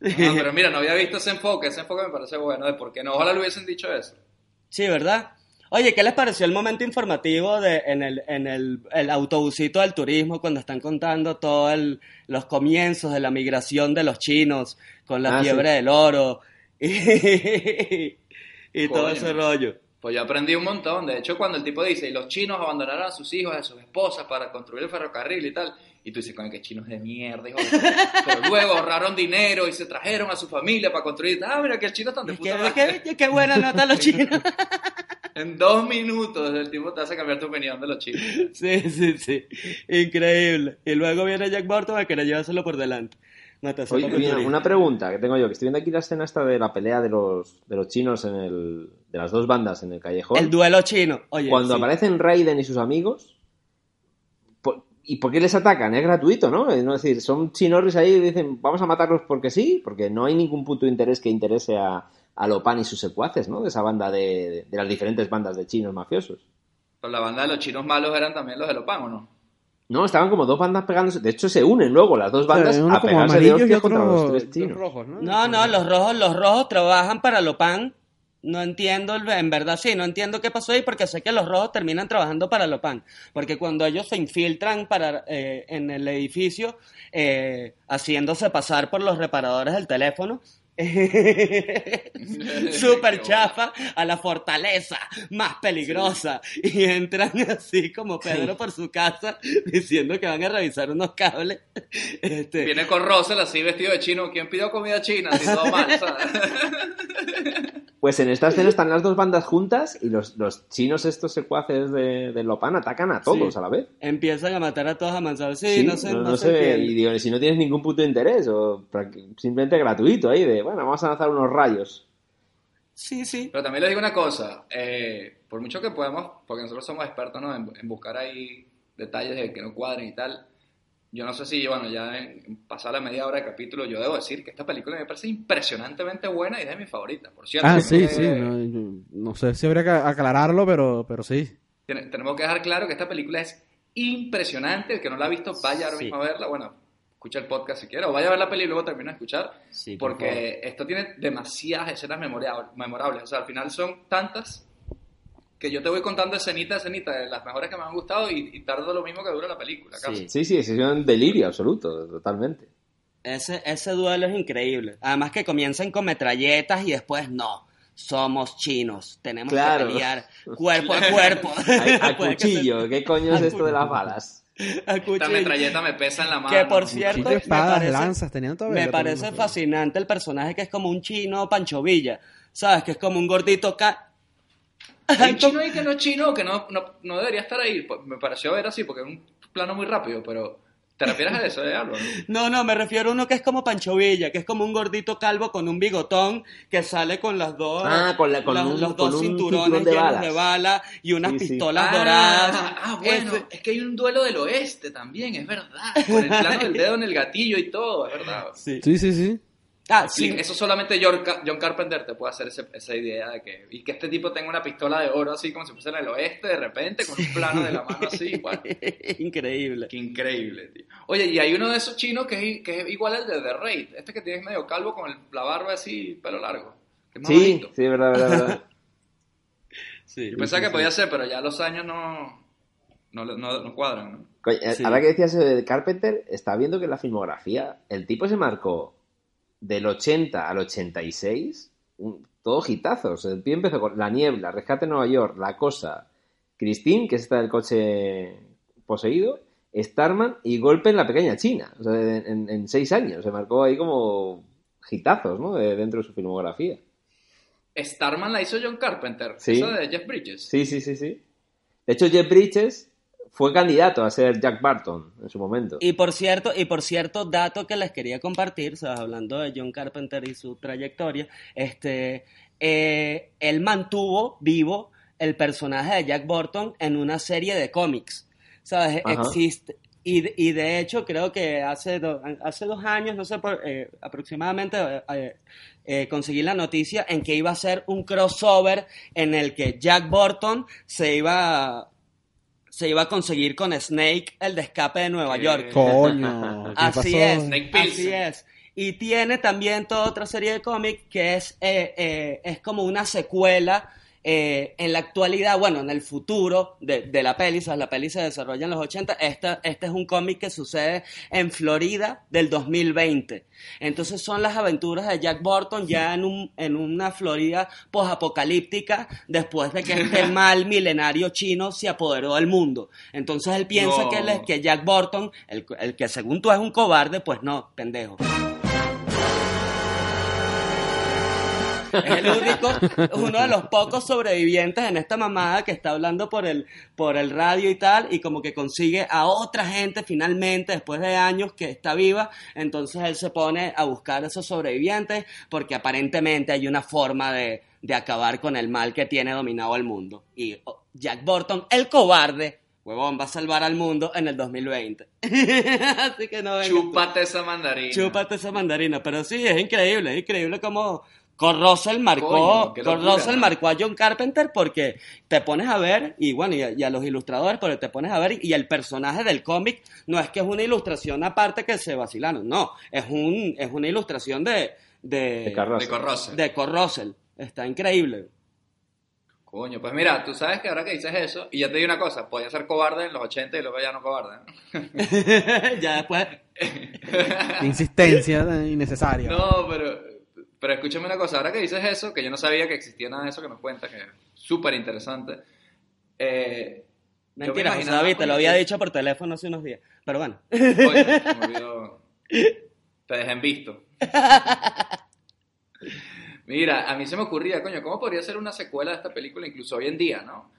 No, pero mira, no había visto ese enfoque, ese enfoque me parece bueno, de por qué no, ojalá le hubiesen dicho eso. Sí, ¿verdad? Oye, ¿qué les pareció el momento informativo de, en, el, en el, el autobusito del turismo cuando están contando todos los comienzos de la migración de los chinos con la Ah, fiebre sí. del oro y, y todo ese rollo? Pues yo aprendí un montón. De hecho, cuando el tipo dice, y los chinos abandonaron a sus hijos y a sus esposas para construir el ferrocarril y tal, y tú dices, coño, qué chinos de mierda, hijo de puta. Pero luego ahorraron dinero y se trajeron a su familia para construir. Ah, mira, que el chino están de puta que, madre. qué, qué buena nota los chinos. En dos minutos el tipo te hace cambiar tu opinión de los chinos. Sí, sí, sí. Increíble. Y luego viene Jack Burton a querer llevárselo por delante. Oye, a mira, una pregunta que tengo yo, que estoy viendo aquí la escena esta de la pelea de los, de los chinos en el, de las dos bandas en el callejón. El duelo chino. Oye, Cuando sí. aparecen Raiden y sus amigos, ¿por- ¿y por qué les atacan? Es gratuito, ¿no? Es decir, son chinorris ahí y dicen, vamos a matarlos porque sí, porque no hay ningún punto de interés que interese a, a Lopan y sus secuaces, ¿no? De esa banda de, de las diferentes bandas de chinos mafiosos. Pero la banda de los chinos malos eran también los de Lopan, ¿o no? No, estaban como dos bandas pegándose. De hecho, se unen luego las dos bandas Uno a como pegarse de amarillos y otro contra los tres chinos. rojos, ¿no? No, no, los rojos, los rojos trabajan para Lopan. No entiendo, el- en verdad sí, no entiendo qué pasó ahí porque sé que los rojos terminan trabajando para Lopan. Porque cuando ellos se infiltran para, eh, en el edificio, eh, haciéndose pasar por los reparadores del teléfono, super chafa a la fortaleza más peligrosa y entran así como Pedro por su casa diciendo que van a revisar unos cables este, Viene con Russell así vestido de chino. ¿Quién pidió comida china? Así todo mal. Pues en esta escena están las dos bandas juntas y los, los chinos estos secuaces de, de Lopan atacan a todos Sí. a la vez. empiezan a matar a todos a mansalva. Sí, no sé, no, se sé, entiende. y digo, si no tienes ningún punto de interés o simplemente gratuito ahí de, bueno, vamos a lanzar unos rayos. Sí, sí. Pero también les digo una cosa, eh, por mucho que podemos, porque nosotros somos expertos ¿no? en, en buscar ahí detalles de que no cuadren y tal, yo no sé si, bueno, ya en, pasar la media hora de capítulo, yo debo decir que esta película me parece impresionantemente buena y es de mis favoritas, por cierto. Ah, sí, que sí. No, sé si habría que aclararlo, pero, pero sí. tenemos que dejar claro que esta película es impresionante, el que no la ha visto, vaya ahora Sí. mismo a verla, bueno, escucha el podcast si quiere, o vaya a ver la peli y luego termina de escuchar, Sí, por porque esto tiene demasiadas escenas memorables. O sea, al final son tantas que yo te voy contando escenita a escenita de las mejores que me han gustado y, y tardo lo mismo que dura la película. casi. Sí. Sí, sí, es un delirio absoluto, totalmente. Ese, ese duelo es increíble. Además que comienzan con metralletas y después no. Somos chinos. Tenemos Claro. que pelear cuerpo a cuerpo. A, cuchillo, ¿qué coño es esto de las balas? a Esta metralleta me pesa en la mano. Que por cierto, me parece, lanzas, tenían todo me parece fascinante el personaje que es como un chino Pancho Villa. ¿Sabes? Que es como un gordito ca... Hay chino ahí que no es chino, que no, no, no debería estar ahí. Pues, Me pareció ver así porque es un plano muy rápido, pero ¿te refieres a eso, eh, Álvaro? No, no, me refiero a uno que es como Pancho Villa, que es como un gordito calvo con un bigotón que sale con las dos, Ah, con la- con los, un- los con dos un cinturones cinturón de llenos balas. de bala y unas Sí, sí. pistolas doradas. Ah, ah, bueno, es que hay un duelo del oeste también, es verdad. Con el plano del dedo en el gatillo y todo, es verdad. Sí. Sí, sí, sí. Ah, Sí, eso solamente John, Ca- John Carpenter te puede hacer ese- esa idea de que y que este tipo tenga una pistola de oro así como si fuese en el oeste de repente con un plano de la mano así igual. Increíble. Qué increíble, tío. Oye, y hay uno de esos chinos que es, que es igual al de The Raid, este que tienes medio calvo con el- la barba así, pelo largo. Que es más Sí, bajito. sí, verdad, verdad, verdad. Sí. Yo pensaba que podía ser, pero ya los años no, no, no, no cuadran, ¿no? Coño, eh, Sí. Ahora que decías eso de Carpenter, está viendo que en la filmografía el tipo se marcó del 80 al 86, un, todo hitazos. El tío empezó con La Niebla, Rescate en Nueva York, La Cosa, Christine, que es esta del coche poseído, Starman y Golpe en la Pequeña China. O sea, en, en- en seis años se marcó ahí como hitazos, ¿no? De- dentro de su filmografía. Starman la hizo John Carpenter, Sí. esa de Jeff Bridges. Sí, sí, sí, sí. De hecho, Jeff Bridges fue candidato a ser Jack Barton en su momento. Y por cierto, y por cierto, dato que les quería compartir, o sea, hablando de John Carpenter y su trayectoria, este, eh, él mantuvo vivo el personaje de Jack Burton en una serie de cómics. ¿Sabes? Ajá. Existe, Y, de- y de hecho creo que hace, do- hace dos años, no sé, por, eh, aproximadamente, eh, eh, conseguí la noticia en que iba a ser un crossover en el que Jack Burton se iba, se iba a conseguir con Snake el de escape de Nueva York. Coño, ¿qué Así pasó? es, Snake así es. Y tiene también toda otra serie de cómics que es, eh, eh, es como una secuela eh, en la actualidad, bueno, en el futuro de, de la peli, ¿sabes? la peli se desarrolla en los 80, esta, este es un cómic que sucede en Florida del 2020. Entonces son las aventuras de Jack Burton ya en, un, en una Florida posapocalíptica después de que este mal milenario chino se apoderó del mundo. Entonces él piensa No. que, él es- que Jack Burton, el, el que según tú es un cobarde, pues no, pendejo. Es el único, uno de los pocos sobrevivientes en esta mamada que está hablando por el, por el radio y tal, y como que consigue a otra gente finalmente, después de años, que está viva. Entonces él se pone a buscar a esos sobrevivientes, porque aparentemente hay una forma de, de acabar con el mal que tiene dominado el mundo. Y oh, Jack Burton, el cobarde, huevón, va a salvar al mundo en el 2020. Así que no tú. Chúpate esa mandarina. Chúpate esa mandarina. Pero sí, es increíble, es increíble como Kurt Russell marcó, Coño, Kurt Russell marcó a John Carpenter porque te pones a ver, y bueno, y a, y a los ilustradores, pero te pones a ver, y el personaje del cómic no es que es una ilustración aparte que se vacilaron, no, es un, es una ilustración de, de, De Kurt De Corrosa. de Kurt Russell. Está increíble. Coño, pues mira, tú sabes que ahora que dices eso, y ya te digo una cosa, podía ser cobarde en los 80 y luego ya no cobarde. ¿no? ya después, Insistencia innecesaria. No, pero, pero escúchame una cosa, ahora que dices eso, que yo no sabía que existía nada de eso que nos cuentas, que es súper interesante. Eh, mentira, José David, te lo había dicho por teléfono hace unos días, pero bueno. Se me olvidó. Te dejé en visto. Mira, a mí se me ocurría, coño, ¿cómo podría ser una secuela de esta película incluso hoy en día, no?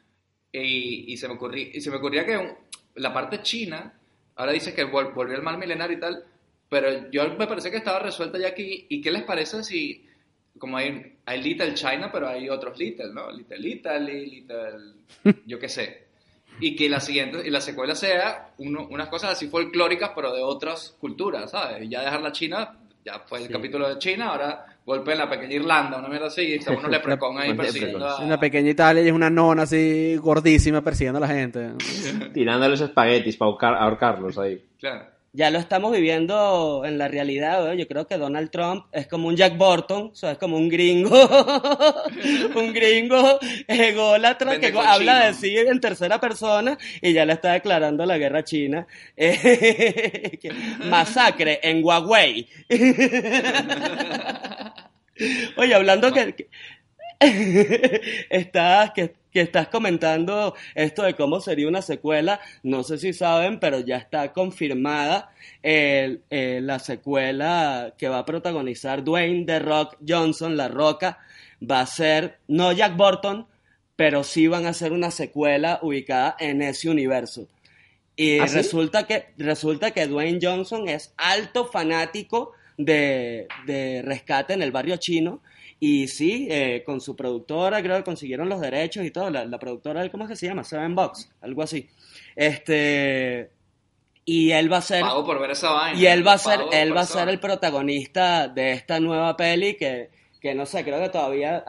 Y, y se, me ocurría, y se me ocurría que un- la parte china, ahora dice que vol- volvió el mal milenario y tal, pero yo me parece que estaba resuelta ya aquí. ¿Y qué les parece si, como hay, hay Little China, pero hay otros Little, ¿no? Little Italy, Little, yo qué sé. Y que la siguiente, y la secuela sea uno- unas cosas así folclóricas, pero de otras culturas, ¿sabes? Y ya dejar la China, ya fue el capítulo de China, ahora golpe en la pequeña Irlanda, una mierda así, y está unos leprecon ahí Un persiguiendo a... En la pequeña Italia y es una nona así gordísima persiguiendo a la gente. Tirándoles espaguetis para ahorcar- ahorcarlos ahí. Claro. Ya lo estamos viviendo en la realidad, ¿no? yo creo que Donald Trump es como un Jack Burton, o sea, es como un gringo, un gringo ególatra que habla de sí en tercera persona y ya le está declarando la guerra a China. Eh, Masacre en Huawei. Oye, hablando que... que- estás, que, que estás comentando esto de cómo sería una secuela, no sé si saben, pero ya está confirmada el- eh, la secuela que va a protagonizar Dwayne The Rock Johnson, La Roca, va a ser, no Jack Burton, pero sí van a hacer una secuela ubicada en ese universo. Y ¿Ah, sí? resulta, que, resulta que Dwayne Johnson es alto fanático de, de Rescate en el barrio chino. Y sí, eh, con su productora, creo que consiguieron los derechos y todo. La, la productora, ¿cómo es que se llama? Seven Box, algo así. Este. Y él va a ser. Pago por ver esa vaina. Y él va a ser, él va a ser el protagonista de esta nueva peli que, que no sé, creo que todavía,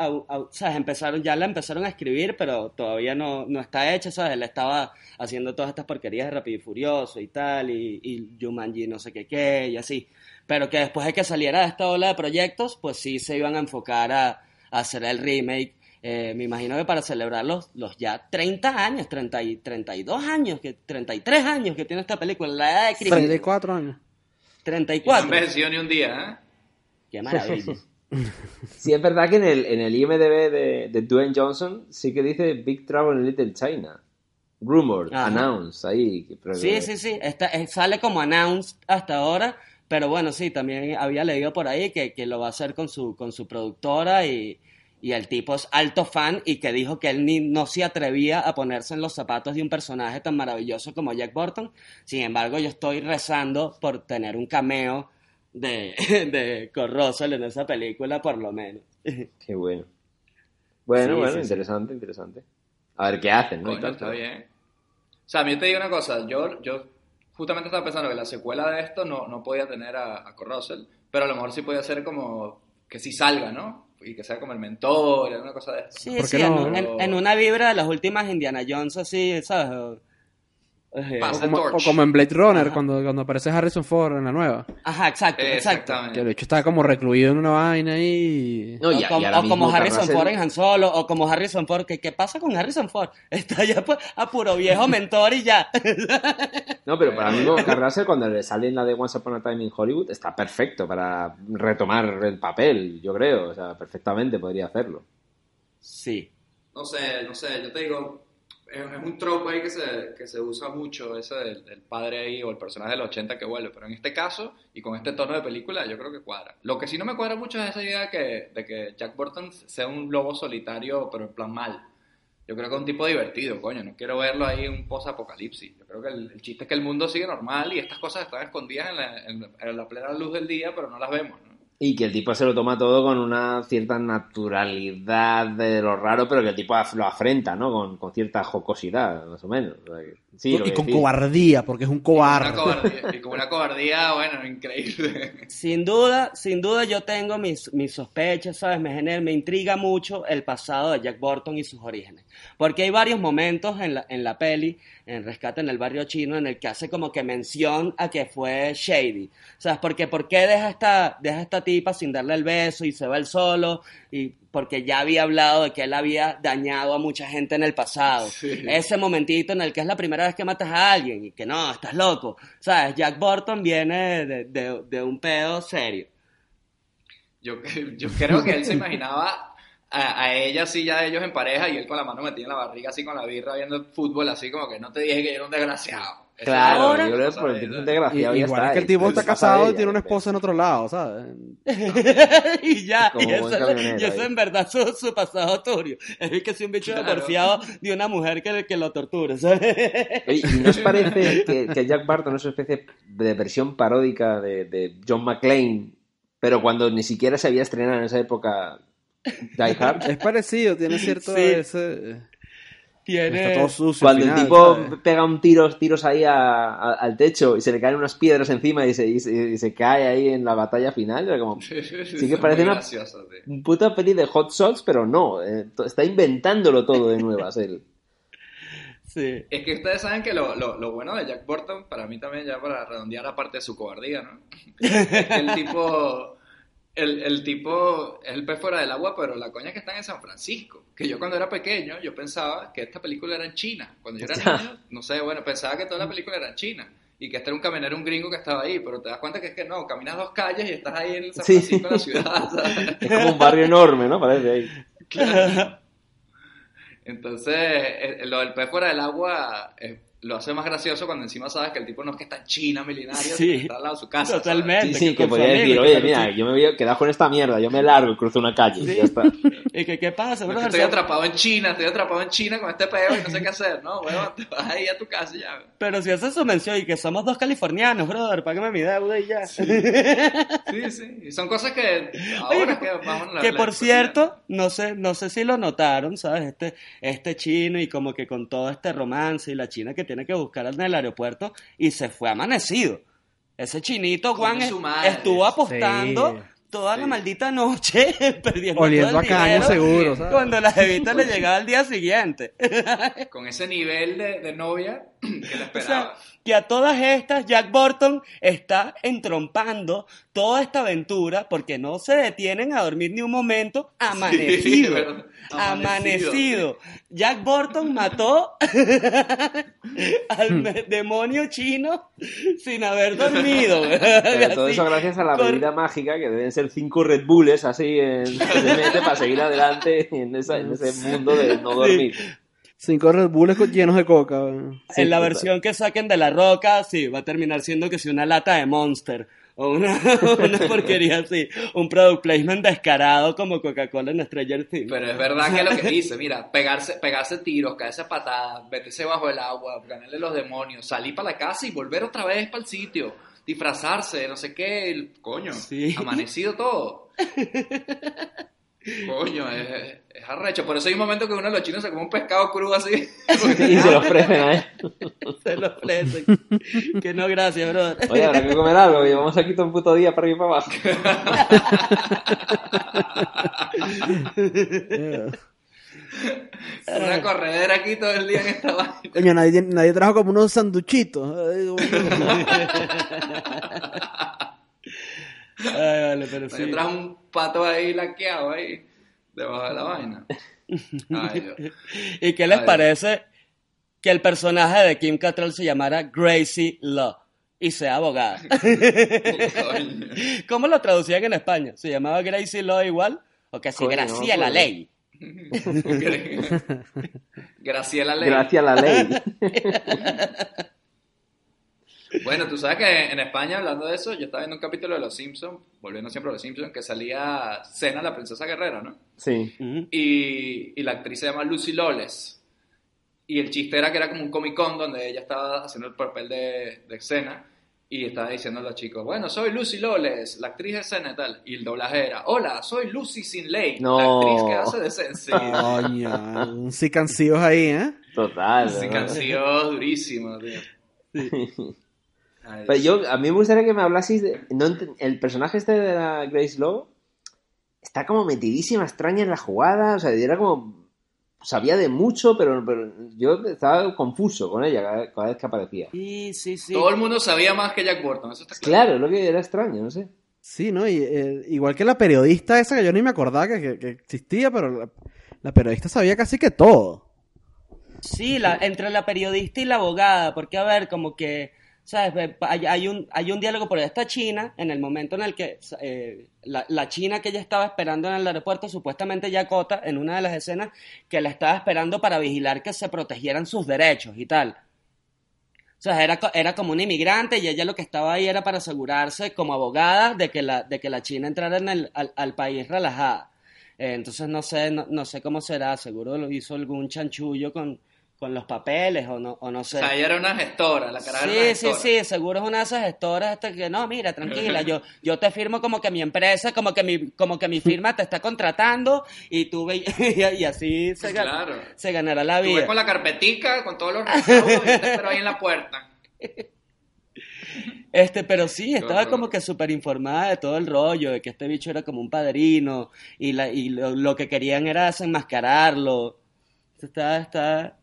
¿sabes? Empezaron, ya la empezaron a escribir, pero todavía no, no está hecha, ¿sabes? Él estaba haciendo todas estas porquerías de Rápido y Furioso y tal, y, y Jumanji no sé qué qué, y así. Pero que después de que saliera de esta ola de proyectos, pues sí se iban a enfocar a, a hacer el remake. Eh, me imagino que para celebrar los, los ya 30 años, 30 y 32 años, que, 33 años que tiene esta película, la edad de Cristo. 34 años. Y no 34. envejeció ni un día, ¿eh? Qué maravilla. Sí, es verdad que en el, en el IMDB de, de Dwayne Johnson sí que dice Big Trouble in Little China. Rumored, Ajá. announced, ahí. pero- Sí, sí, sí. Está, eh, sale como announced hasta ahora. Pero bueno, sí, también había leído por ahí que, que lo va a hacer con su, con su productora y, y el tipo es alto fan y que dijo que él ni, no se atrevía a ponerse en los zapatos de un personaje tan maravilloso como Jack Burton. Sin embargo, yo estoy rezando por tener un cameo de, de Kurt Russell en esa película, por lo menos. Qué bueno. Bueno, Sí, bueno, sí, sí. interesante, interesante. A ver qué hacen, ¿no? Está bien. O sea, a mí te digo una cosa, yo, yo justamente estaba pensando que la secuela de esto no, no podía tener a, a Russell, pero a lo mejor sí podía ser como que sí salga, ¿no? Y que sea como el mentor, alguna cosa de esto. Sí, ¿Por sí, no? en- en una vibra de las últimas Indiana Jones, así, ¿sabes? Eh, Pasa. O como, Torch. o como en Blade Runner, Ajá. cuando, cuando aparece Harrison Ford en la nueva. Ajá, exacto, exacto. Exactamente. Que el hecho está como recluido en una vaina y... No, o como, o Harrison Ford en Han Solo, o como Harrison Ford, ¿qué, qué pasa con Harrison Ford? Está ya pues, a puro viejo mentor y ya. No, pero para mí Carrasel cuando le sale en la de Once Upon a Time in Hollywood está perfecto para retomar el papel, yo creo. O sea, perfectamente podría hacerlo. Sí. No sé, no sé, yo te digo, es, un trope ahí que se, que se usa mucho, ese del, del padre ahí o el personaje del 80 que vuelve, pero en este caso y con este tono de película yo creo que cuadra. Lo que sí no me cuadra mucho es esa idea que, de que Jack Burton sea un lobo solitario, pero en plan mal. Yo creo que es un tipo divertido, coño, no quiero verlo ahí en un post-apocalipsis. Yo creo que el, el chiste es que el mundo sigue normal y estas cosas están escondidas en la, en en la plena luz del día, pero no las vemos, ¿no? Y que el tipo se lo toma todo con una cierta naturalidad de lo raro, pero que el tipo lo afrenta, ¿no? Con, con cierta jocosidad, más o menos. Sí, y con cobardía, porque es un Una cobarde. cobardía, y con una cobardía, bueno, increíble. Sin duda, sin duda yo tengo mis, mis sospechas, ¿sabes? Me genera, me intriga mucho el pasado de Jack Burton y sus orígenes. Porque hay varios momentos en la, en la peli, en Rescate en el Barrio Chino, en el que hace como que mención a que fue Shady. ¿Sabes? Porque ¿por qué deja esta, deja esta tipa sin darle el beso y se va él solo? Y porque ya había hablado de que él había dañado a mucha gente en el pasado. Ese momentito en el que es la primera vez que matas a alguien y que no, estás loco. ¿Sabes? Jack Burton viene de, de- de un pedo serio. Yo, yo creo que él se imaginaba a, a ella así, ya ellos en pareja, y él con la mano metida en la barriga, así con la birra, viendo fútbol, así como que no te dije que yo era un desgraciado. Eso Claro, yo creo que cosa por el tipo un Y- desgraciado. ya igual está, es que el y tipo está casado y tiene una esposa en otro lado, ¿sabes? y ya, Como y eso, y en verdad su, su pasado turbio. Es que si un bicho Claro. porfiado de una mujer que, que lo torture, ¿sabes? Oye, ¿y no os parece que, que Jack Barton es una especie de versión paródica de, de John McClane, pero cuando ni siquiera se había estrenado en esa época Die Hard? Es parecido, tiene cierto Sí. ese... Tiene... Está todo sucio. Cuando el tipo ¿sabes? pega un tiros, tiros ahí a- a- al techo y se le caen unas piedras encima y se, y se, y se cae ahí en la batalla final, era como Sí, sí, Sí que parece una- gracioso, puta peli de hot shots, pero no, eh, está inventándolo todo de nuevas él. Sí. Es que ustedes saben que lo, lo, lo bueno de Jack Burton, para mí también, ya para redondear aparte de su cobardía, ¿no? Es que el tipo, el, el tipo es el pez fuera del agua, pero la coña es que están en San Francisco. Que yo cuando era pequeño, yo pensaba que esta película era en China. Cuando yo era niño, no sé, bueno, pensaba que toda la película era en China. Y que este era un camionero, un gringo que estaba ahí, pero te das cuenta que es que no, caminas dos calles y estás ahí en San Sí. Francisco, en la ciudad. ¿sabes? Es como un barrio enorme, ¿no? Parece ahí. Entonces, eh, lo del pez fuera del agua eh, lo hace más gracioso cuando encima sabes que el tipo no es que está en China, milenario, Sí. está al lado de su casa. ¿sabes? Totalmente. Sí, sí, que familia, decir, oye, mira, yo me voy a quedar con esta mierda, yo me largo y cruzo una calle y ya está. ¿Y que qué pasa, No es que brother? estoy atrapado en China, estoy atrapado en China con este peo y no sé qué hacer, ¿no? Bueno, te vas ahí a tu casa y ya. Pero si haces su mención y que somos dos californianos, brother, págame mi deuda y ya. Sí, sí. Y son cosas que ahora Oye, que vamos a la- que la por discusión. cierto, no sé, no sé si lo notaron, ¿sabes? Este, este chino y como que con todo este romance y la china que tiene que buscar en el aeropuerto y se fue amanecido. Ese chinito, Juan, estuvo apostando Sí. toda la maldita noche perdiendo Oliendo todo a caño seguro, ¿sabes? cuando la jevita le llegaba al día siguiente. Con ese nivel de, de novia que le O sea, esperaba. que a todas estas Jack Burton está entrompando toda esta aventura porque no se detienen a dormir ni un momento amanecido. amanecido. Jack Burton mató al me- demonio chino sin haber dormido. Pero todo eso gracias a la con- bebida mágica, que deben ser cinco Red Bulls así en, para seguir adelante en, esa- en ese mundo de no dormir. Cinco Red Bulls con- llenos de coca. Sí, en la total. versión que saquen de la roca, sí, va a terminar siendo que si una lata de Monster o una, una porquería así, un product placement descarado como Coca-Cola en Stranger Things. Pero es verdad que lo que dice, mira, pegarse, pegarse tiros, caerse patadas, meterse bajo el agua, ganarle los demonios, salir para la casa y volver otra vez para el sitio, disfrazarse, no sé qué, el- coño, Sí. amanecido todo. Coño, es, es arrecho. Por eso hay un momento que uno de los chinos se come un pescado crudo así. Y se lo ofrecen a él. Se lo ofrecen. que no, gracias, brother. Oye, habrá que comer algo. Llevamos aquí todo un puto día para y para abajo. Una corredera aquí todo el día en esta vaina. Coño, nadie, nadie trajo como unos sanduchitos. Ay, vale, pero sí. Un pato ahí laqueado ahí, debajo de la vaina. Ay, Dios. ¿Y qué les Ay. parece que el personaje de Kim Cattrall se llamara Gracie Law y sea abogada? ¿Cómo lo traducían en España? ¿Se llamaba Gracie Law igual? ¿O que si Gracia no, la ley? Graciela Ley. Gracias a la ley. Bueno, tú sabes que en España, hablando de eso, yo estaba viendo un capítulo de Los Simpsons, volviendo siempre a Los Simpsons, que salía Cena, la princesa guerrera, ¿no? Sí. Y, y la actriz se llama Lucy Loles. Y el chiste era que era como un Comic Con donde ella estaba haciendo el papel de, de Xena y estaba diciendo a los chicos, bueno, soy Lucy Loles, la actriz de Xena y tal. Y el doblaje era, hola, soy Lucy Sin Ley, No. la actriz que hace de. Sí, Coño, un sicancillos ahí, ¿eh? Total. sí, ¿no? durísima, tío. Ay, Pero yo, a mí me gustaría que me hablaseis de... no ent- el personaje este de la Grace Law está como metidísima, extraña en la jugada, o sea, era como... Sabía de mucho, pero, pero yo estaba confuso con ella cada, cada vez que aparecía. Sí, sí, sí. Todo el mundo sabía más que Jack Burton, eso está claro. Claro, lo que era extraño, no sé. Sí, ¿no? Y, eh, igual que la periodista esa que yo ni me acordaba que, que- que existía, pero la, la periodista sabía casi que todo. Sí, la, entre la periodista y la abogada, porque a ver, como que, ¿sabes? Ve, Hay, hay un, hay un diálogo por esta China, en el momento en el que eh, la, la China que ella estaba esperando en el aeropuerto, supuestamente Yakota, en una de las escenas, que la estaba esperando para vigilar que se protegieran sus derechos y tal. O sea, era, era como una inmigrante y ella lo que estaba ahí era para asegurarse como abogada de que la, de que la China entrara en el, al, al país relajada. Eh, entonces no sé, no, no sé cómo será, seguro lo hizo algún chanchullo con, con los papeles o no, o no O sé. sea, ella era una gestora, la cara era una Sí, sí, sí, seguro es una de esas gestoras hasta que no, mira, tranquila, yo, yo te firmo como que mi empresa, como que mi, como que mi firma te está contratando y tú ve- y, así se, se ganará la Tú ves vida. con la carpetica, con todos los recibos, y te espero ahí en la puerta. Este, pero sí, estaba como que súper informada de todo el rollo, de que este bicho era como un padrino y, la, y lo, lo que querían era desenmascararlo. Está, está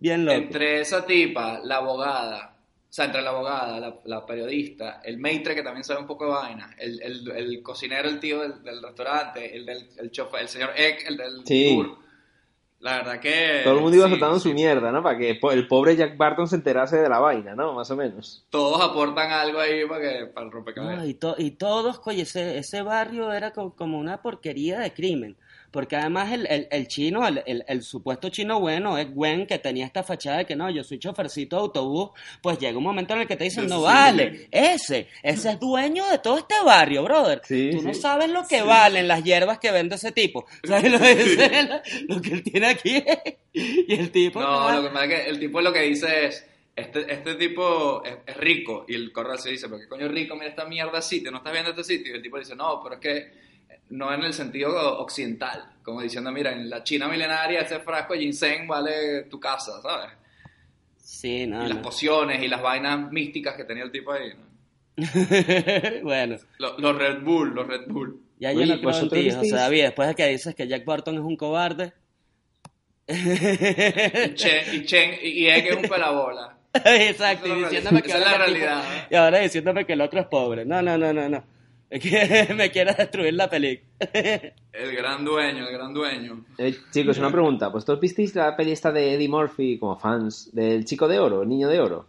bien loco. Entre esa tipa, la abogada, o sea, entre la abogada, la, la periodista, el maitre que también sabe un poco de vaina, el, el, el cocinero, el tío del, del restaurante, el del el chofer, el señor Egg, el del Sí. tour. La verdad que... Todo el mundo iba sí, soltando sí, su mierda, ¿no? Para que el pobre Jack Barton se enterase de la vaina, ¿no? Más o menos. Todos aportan algo ahí para, que, para el rompecabezas. No, y, to- y todos, oye, ese, ese barrio era co- como una porquería de crimen. Porque además el, el, el chino, el, el, el supuesto chino bueno, es Gwen, que tenía esta fachada de que no, yo soy chofercito de autobús, pues llega un momento en el que te dicen, no Sí. vale, ese, ese es dueño de todo este barrio, brother. Sí, Tú no sí. sabes lo que valen las hierbas que vende ese tipo. ¿Sabes lo, es lo- que él tiene aquí? y el tipo... No, lo que pasa es que el tipo lo que dice es, este, este tipo es, es rico, y el correo se dice, pero qué coño rico, mira esta mierda sitio, no estás viendo este sitio, y el tipo dice, no, pero es que no en el sentido occidental, como diciendo, mira, en la China milenaria ese frasco de ginseng vale tu casa, ¿sabes? Sí, no, y las pociones y las vainas místicas que tenía el tipo ahí, ¿no? bueno, Los, los Red Bull, los Red Bull. ya yo Oye, no creo en ¿vosotros ti, sea, David, después de que dices que Jack Barton es un cobarde... Y Chen, y, Chen, y, Egg es un pelabola. Exacto, y diciéndome que. Esa es la realidad. y ahora diciéndome que el otro es pobre. No, no, no, no, no. Es que me quiere destruir la película. El gran dueño, el gran dueño. Eh, chicos, una pregunta. ¿Vosotros visteis la peli esta de Eddie Murphy como fans del chico de oro, el niño de oro?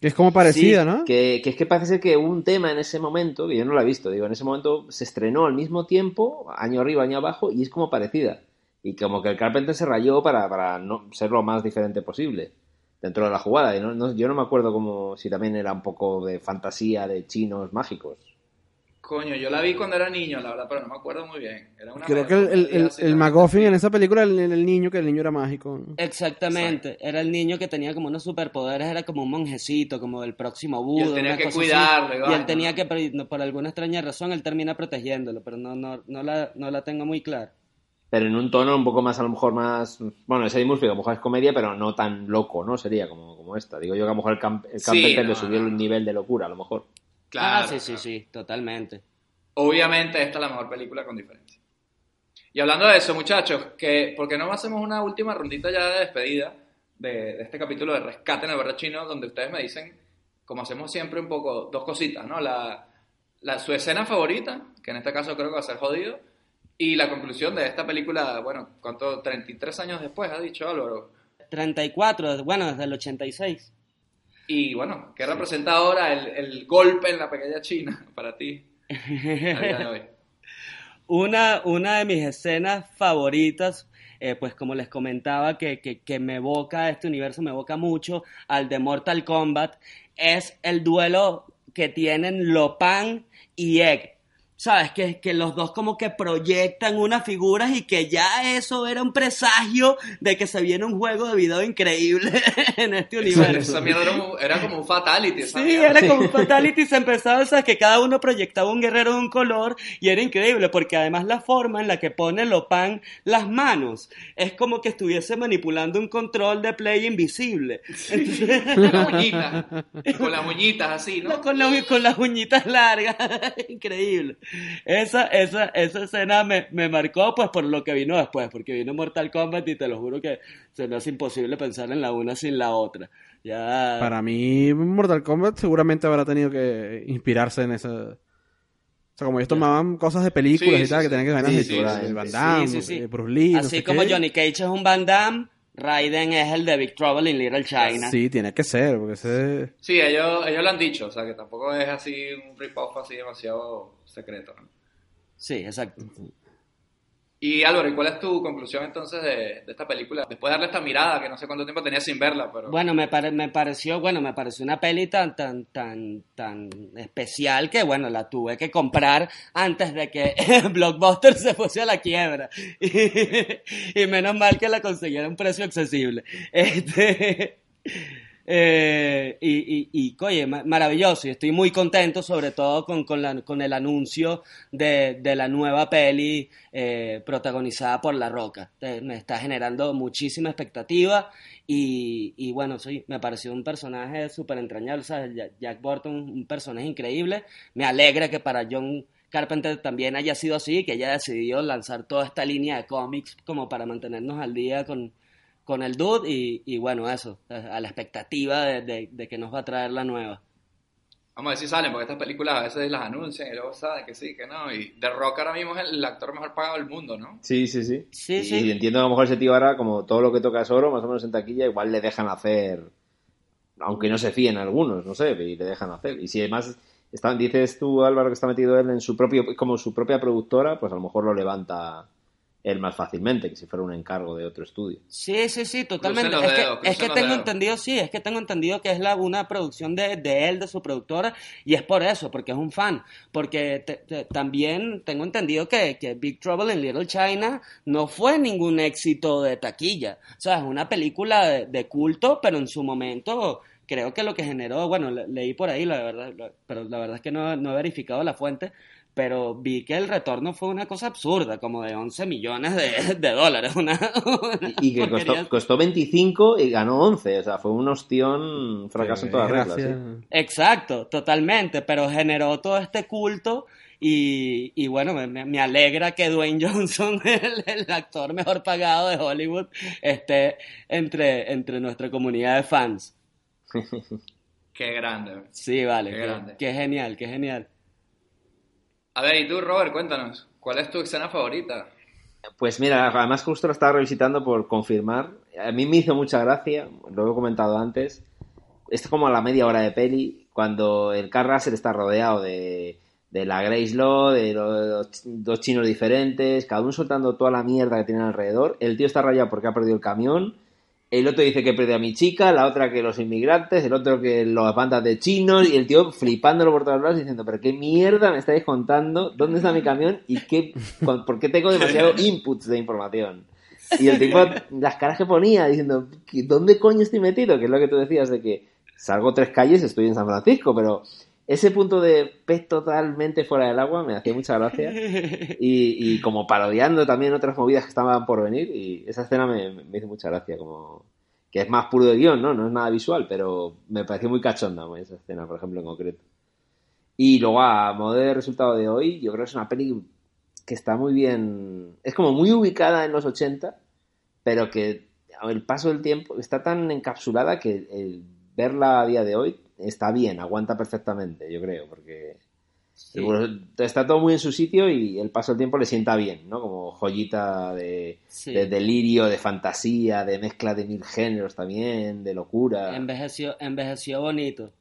Que es como parecida, Sí, ¿no? Que, que es que parece ser que hubo un tema en ese momento, que yo no lo he visto, digo, en ese momento se estrenó al mismo tiempo, año arriba, año abajo, y es como parecida. Y como que el Carpenter se rayó para, para no ser lo más diferente posible dentro de la jugada. Y no, no- yo no me acuerdo como si también era un poco de fantasía de chinos mágicos. Coño, yo la vi cuando era niño, la verdad, pero no me acuerdo muy bien. Era una Creo que el, el, el, el en esa película era el, el niño, que el niño era mágico. Exactamente. Era el niño que tenía como unos superpoderes, era como un monjecito, como el próximo Buda. Y él tenía una que cuidarlo, y él tenía que, por- por alguna extraña razón, él termina protegiéndolo, pero no, no, no, la, no la tengo muy clara. pero en un tono un poco más, a lo mejor más. Bueno, ese Murphy a lo mejor es comedia, pero no tan loco, ¿no? Sería como, como esta. Digo yo que a lo mejor el, Camp el Sí, le no, subió no. el nivel de locura, a lo mejor. Claro. Ah, sí, sí, sí, totalmente. Obviamente esta es la mejor película con diferencia. Y hablando de eso, muchachos, que ¿por qué no hacemos una última rondita ya de despedida de, de este capítulo de Rescate en el Barrio Chino, donde ustedes me dicen, como hacemos siempre un poco, dos cositas, ¿no? La, la, su escena favorita, que en este caso creo que va a ser jodido, y la conclusión de esta película, bueno, ¿cuánto? 33 años después, ha dicho Álvaro. 34, bueno, desde el 86. Y bueno, ¿qué representa ahora el, el golpe en la pequeña China para ti? Una, una de mis escenas favoritas, eh, pues como les comentaba, que, que, que me evoca este universo, me evoca mucho al de Mortal Kombat, es el duelo que tienen Lopan y Egg. ¿Sabes? Que, que los dos como que proyectan unas figuras y que ya eso era un presagio de que se viene un juego de video increíble en este universo. Esa mierda era, un- era como un fatality. esa Sí, mierda. era como un fatality, se empezaba, sea, que cada uno proyectaba un guerrero de un color y era increíble porque además la forma en la que pone Lopan las manos es como que estuviese manipulando un control de play invisible. Entonces, Con las uñitas, con las uñitas así, ¿no? con, la- con las uñitas largas, increíble. Esa, esa, esa escena me, me marcó pues por lo que vino después, porque vino Mortal Kombat y te lo juro que se me hace imposible pensar en la una sin la otra. Ya... Para mí, Mortal Kombat seguramente habrá tenido que inspirarse en esa. O sea, como ellos tomaban cosas de películas Sí, y tal, sí, que tenían que ganar sí. Van Damme, Sí, sí, sí. Bruce Lee, no Así sé como qué. Johnny Cage es un Van Damme, Raiden es el de Big Trouble in Little China. Sí, tiene que ser, porque ese... Sí, ellos, ellos lo han dicho, o sea, que tampoco es así un rip-off así demasiado secreto. ¿no? Sí, exacto. Y Álvaro, ¿y cuál es tu conclusión entonces de, esta película? Después de darle esta mirada, que no sé cuánto tiempo tenía sin verla, pero... Bueno, me, pare- me pareció, bueno, me pareció una peli tan, tan, tan, especial que, bueno, la tuve que comprar antes de que Blockbuster se fuese a la quiebra. Y, y menos mal que la conseguí a un precio accesible. Este, eh, y, y, y, oye, ma- maravilloso. Y estoy muy contento, sobre todo con, con, la- con el anuncio de, de la nueva peli eh, protagonizada por La Roca. Me está generando muchísima expectativa. Y, y bueno, sí, me pareció un personaje súper entrañable. o sea, Ja- Jack Burton, un personaje increíble. Me alegra que para John Carpenter también haya sido así, que haya decidido lanzar toda esta línea de cómics como para mantenernos al día con, con el dude. Y, y bueno, eso, a la expectativa de, de- de que nos va a traer la nueva. Vamos a ver si salen, porque estas películas a veces las anuncian y luego saben que sí, que no. Y The Rock ahora mismo es el actor mejor pagado del mundo, ¿no? Sí, sí, sí. Sí, y, sí. y entiendo que a lo mejor ese tío ahora, como todo lo que toca es oro, más o menos en taquilla, igual le dejan hacer, aunque no se fíen algunos, no sé, y le dejan hacer. Y si además está, dices tú, Álvaro, que está metido él en su propio, como su propia productora, pues a lo mejor lo levanta él más fácilmente que si fuera un encargo de otro estudio. Sí, sí, sí, totalmente. Es que, es tengo dedos. entendido, sí, es que tengo entendido que es la, una producción de, de él, de su productora, y es por eso, porque es un fan. Porque te- te- también tengo entendido que, que Big Trouble in Little China no fue ningún éxito de taquilla. O sea, es una película de, de culto, pero en su momento creo que lo que generó, bueno, le- leí por ahí, la verdad, la- pero la verdad es que no, no he verificado la fuente, pero vi que el retorno fue una cosa absurda, como de 11 millones de, de dólares. Una, una Y que costó, costó 25 y ganó 11, o sea, fue un ostión, fracaso en todas reglas. Gracias. ¿sí? Exacto, totalmente, pero generó todo este culto y, y bueno, me, me- me alegra que Dwayne Johnson, el, el actor mejor pagado de Hollywood, esté entre, entre nuestra comunidad de fans. Qué grande. Sí, vale, Qué qué, grande. qué genial, qué genial. A ver, y tú, Robert, cuéntanos, ¿cuál es tu escena favorita? Pues mira, además justo lo estaba revisitando por confirmar. A mí me hizo mucha gracia, lo he comentado antes. Es como a la media hora de peli, cuando el Russell está rodeado de, de la Grace Law, de los dos chinos diferentes, cada uno soltando toda la mierda que tienen alrededor. El tío está rayado porque ha perdido el camión. El otro dice que perdió a mi chica, la otra que los inmigrantes, el otro que las bandas de chinos, y el tío flipándolo por todos lados diciendo, pero qué mierda me estáis contando, ¿dónde está mi camión? ¿Y qué, con- por qué tengo demasiado inputs de información? Y el tipo, las caras que ponía, diciendo, ¿qué- ¿dónde coño estoy metido? Que es lo que tú decías de que salgo tres calles, estoy en San Francisco, pero ese punto de pez totalmente fuera del agua me hacía mucha gracia. Y, y como parodiando también otras movidas que estaban por venir. Y esa escena me, me hizo mucha gracia. Como que es más puro de guion, ¿no? No es nada visual, pero me pareció muy cachonda esa escena, por ejemplo, en concreto. Y luego, a modo de resultado de hoy, yo creo que es una peli que está muy bien. Es como muy ubicada en los 80, pero que el paso del tiempo está tan encapsulada que el verla a día de hoy está bien, aguanta perfectamente, yo creo, porque está todo muy en su sitio y el paso del tiempo le sienta bien, ¿no? Como joyita de, Sí. de delirio, de fantasía, de mezcla de mil géneros también, de locura. Envejeció, envejeció bonito.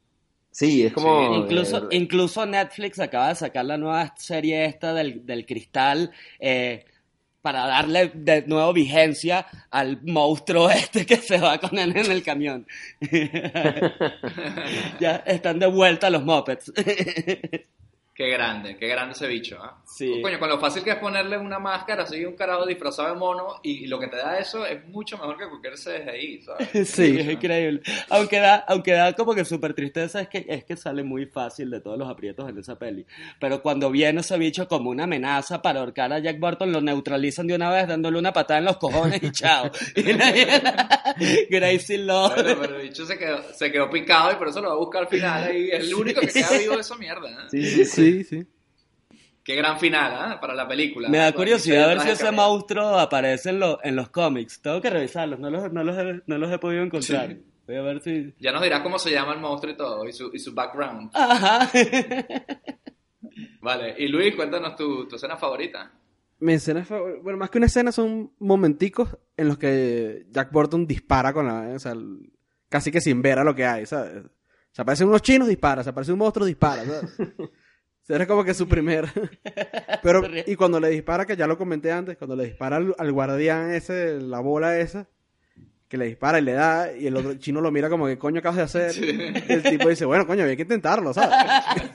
Sí, es como... Incluso, eh, incluso Netflix acaba de sacar la nueva serie esta del, del cristal eh, para darle de nuevo vigencia al monstruo este que se va con él en el camión. ya están de vuelta los Muppets. Qué grande, qué grande ese bicho, ¿ah? Sí. Coño, con lo fácil que es ponerle una máscara, así un carajo disfrazado de mono, y lo que te da eso es mucho mejor que cualquier CGI, ¿sabes? Sí, es increíble. Aunque da, aunque da como que súper tristeza, es que, es que sale muy fácil de todos los aprietos en esa peli. Pero cuando viene ese bicho como una amenaza para ahorcar a Jack Burton, lo neutralizan de una vez dándole una patada en los cojones y chao. Y la- Gracie Lord. Bueno, pero el bicho se quedó, se quedó picado y por eso lo va a buscar al final, y es el único que queda vivo de esa mierda, ¿eh? Sí, sí, sí. Sí, sí. Qué gran final, ¿ah? Para la película. Me da curiosidad ver si ese monstruo aparece en, lo- en los cómics. Tengo que revisarlos, no los, no los, he, no los he podido encontrar. Sí. Voy a ver si... Ya nos dirás cómo se llama el monstruo y todo, y su, y su background. Ajá. Vale, y Luis, cuéntanos tu, tu escena favorita. Mi escena favor- Bueno, más que una escena son momenticos en los que Jack Burton dispara con la... O sea, el- casi que sin ver a lo que hay, ¿sabes? Se aparecen unos chinos, dispara. Se aparece un monstruo, dispara, ¿sabes? Era como que su primer... Pero, y cuando le dispara, que ya lo comenté antes, cuando le dispara al, al guardián ese, la bola esa, que le dispara y le da, y el otro chino lo mira como que coño acabas de hacer. Y el tipo dice, bueno, coño, había que intentarlo, ¿sabes?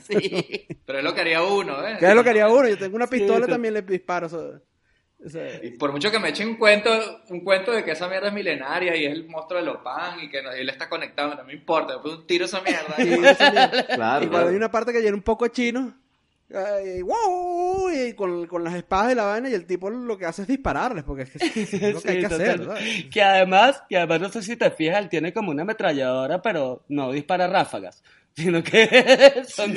sí. Pero es lo que haría uno, ¿eh? ¿Qué es lo que haría uno? Yo tengo una Sí, pistola sí. también le disparo, ¿sabes? O sea, Y por mucho que me echen un cuento, un cuento de que esa mierda es milenaria y es el monstruo de Lopan y que no- él está conectado, no me importa, después un tiro esa mierda. Sí, esa mierda. Claro, y cuando hay una parte que llena un poco chino, ay, wow, y con, con las espadas y la vaina, y el tipo lo que hace es dispararles, porque es, que es lo que hay que hacer. Que además, que además no sé si te fijas, él tiene como una ametralladora, pero no dispara ráfagas, sino que son,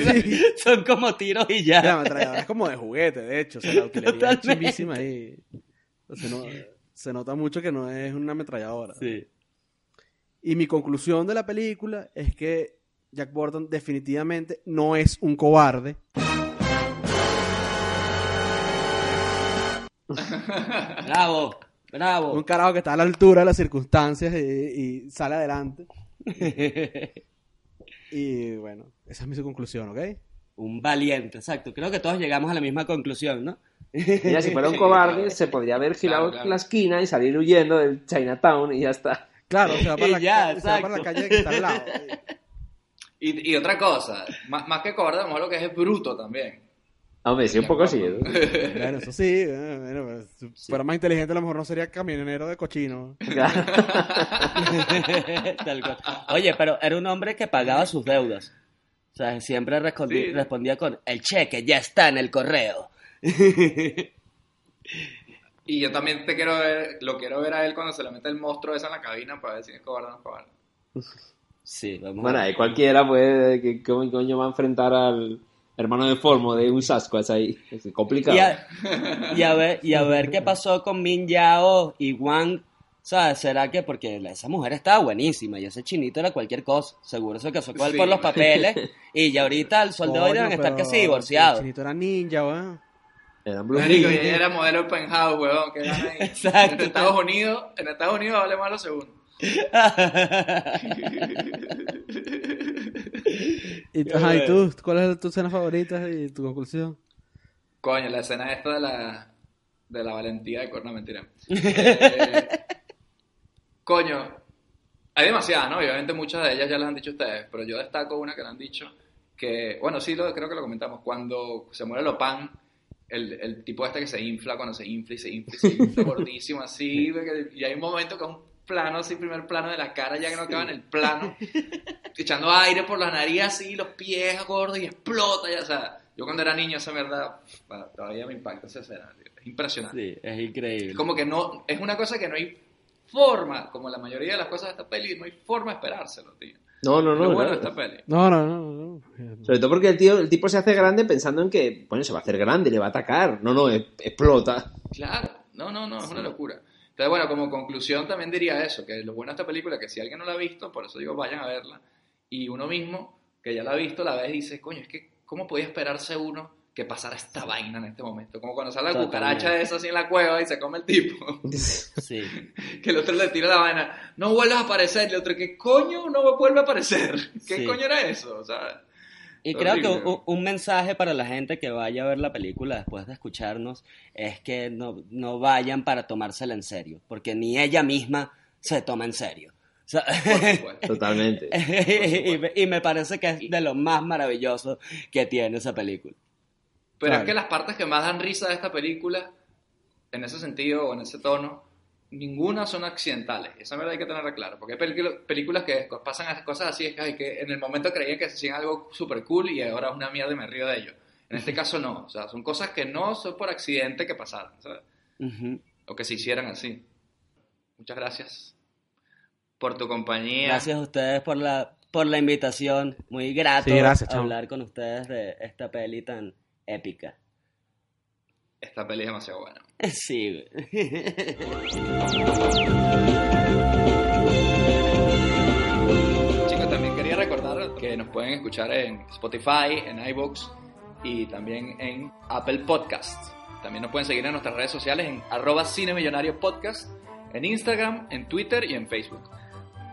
son como tiros y ya. La ametralladora es como de juguete, de hecho, o sea, la utilería es. O sea, no- se nota mucho que no es una ametralladora. Sí. Y mi conclusión de la película es que Jack Burton definitivamente no es un cobarde. Bravo, bravo. Un carajo que está a la altura de las circunstancias y, y sale adelante. Y bueno, esa es mi conclusión, ¿ok? Un valiente, exacto. Creo que todos llegamos a la misma conclusión, ¿no? Mira, si fuera un cobarde, se podría haber girado Claro, claro. la esquina y salir huyendo del Chinatown y ya está. Claro, se va para, la, ya, se va para la exacto. calle que está al lado. Y, y otra cosa, más, más que cobarde, a lo mejor lo que es es bruto también. Hombre, sí, un poco sí. ¿no? Bueno, eso sí, eh, bueno, pues, si fuera más inteligente a lo mejor no sería camionero de cochino. Tal cual. Oye, pero era un hombre que pagaba sus deudas. O sea, siempre Sí. respondía con, el cheque ya está en el correo. Y yo también te quiero ver, lo quiero ver a él cuando se le mete el monstruo ese en la cabina para ver si es cobarde o no es cobarde. Sí, vamos Bueno, a ahí cualquiera puede, que cómo coño va a enfrentar al hermano de Formo de un Sasquatch ahí. Es complicado. Y a, y a ver, y a ver qué pasó con Min Yao y Wang. ¿Sabes? ¿Será que porque esa mujer estaba buenísima y ese chinito era cualquier cosa? Seguro se casó con él Sí. por los papeles y ya ahorita al sol de hoy deben estar casi divorciados. El chinito era ninja, weón. Bruce Marico, ella era modelo de penthouse, weón, que gana ahí. Exacto. En Estados Unidos, en Estados Unidos vale más lo segundo. Y, ajá, ¿y tú? ¿Cuál es tu escena favorita y tu conclusión? Coño, la escena esta de la, de la valentía de Corno, mentira. Eh, coño, hay demasiadas, ¿no? Obviamente muchas de ellas ya las han dicho ustedes, pero yo destaco una que le han dicho, que, bueno, sí, lo, creo que lo comentamos, cuando se muere Lopan, el, el tipo este que se infla, cuando se infla y se infla y se infla gordísimo así, y hay un momento que es un plano, así, primer plano de la cara, ya que no acaba en el plano, echando aire por la nariz así, los pies gordos y explota, ya, o sea, yo cuando era niño esa verdad, todavía me impacta esa escena, tío, es impresionante. Sí, es increíble. Como que no, es una cosa que no hay forma, como la mayoría de las cosas de esta peli, no hay forma de esperárselo, tío. No, no, no. Lo bueno claro. esta peli. No, no, no. no. Sobre todo porque el tío, el tipo se hace grande pensando en que, bueno, se va a hacer grande, le va a atacar. No, no, e- explota. Claro, no, no, no, es una locura. Entonces, bueno, como conclusión también diría eso, que lo bueno de esta película es que si alguien no la ha visto, por eso digo, vayan a verla, y uno mismo, que ya la ha visto, la ve y dice, coño, es que, ¿cómo podía esperarse uno que pasara esta vaina en este momento? Como cuando sale la cucaracha esa así en la cueva y se come el tipo, Sí. que el otro le tira la vaina, no vuelvas a aparecer, y el otro, ¿qué coño no vuelve a aparecer? ¿Qué Sí. coño era eso? O sea, Y creo que un, un mensaje para la gente que vaya a ver la película después de escucharnos es que no, no vayan para tomársela en serio, porque ni ella misma se toma en serio. O sea, por supuesto. Totalmente. y, me- y me parece que es de lo más maravilloso que tiene esa película. Pero Claro. es que las partes que más dan risa de esta película, en ese sentido o en ese tono, ninguna son accidentales. Esa verdad hay que tenerla claro. Porque hay película- películas que pasan cosas así, es que, en el momento creían que se hacían algo súper cool y ahora es una mierda y me río de ello. En este caso no. O sea, son cosas que no son por accidente que pasaron. O que se hicieran así. Muchas gracias por tu compañía. Gracias a ustedes por la, por la invitación. Muy grato Sí, gracias, hablar con ustedes de esta peli tan épica. Esta peli es demasiado buena. Sí. Chicos, también quería recordar que nos pueden escuchar en Spotify, en iVoox y también en Apple Podcast. También nos pueden seguir en nuestras redes sociales en arroba cinemillonario podcast, en Instagram, en Twitter y en Facebook.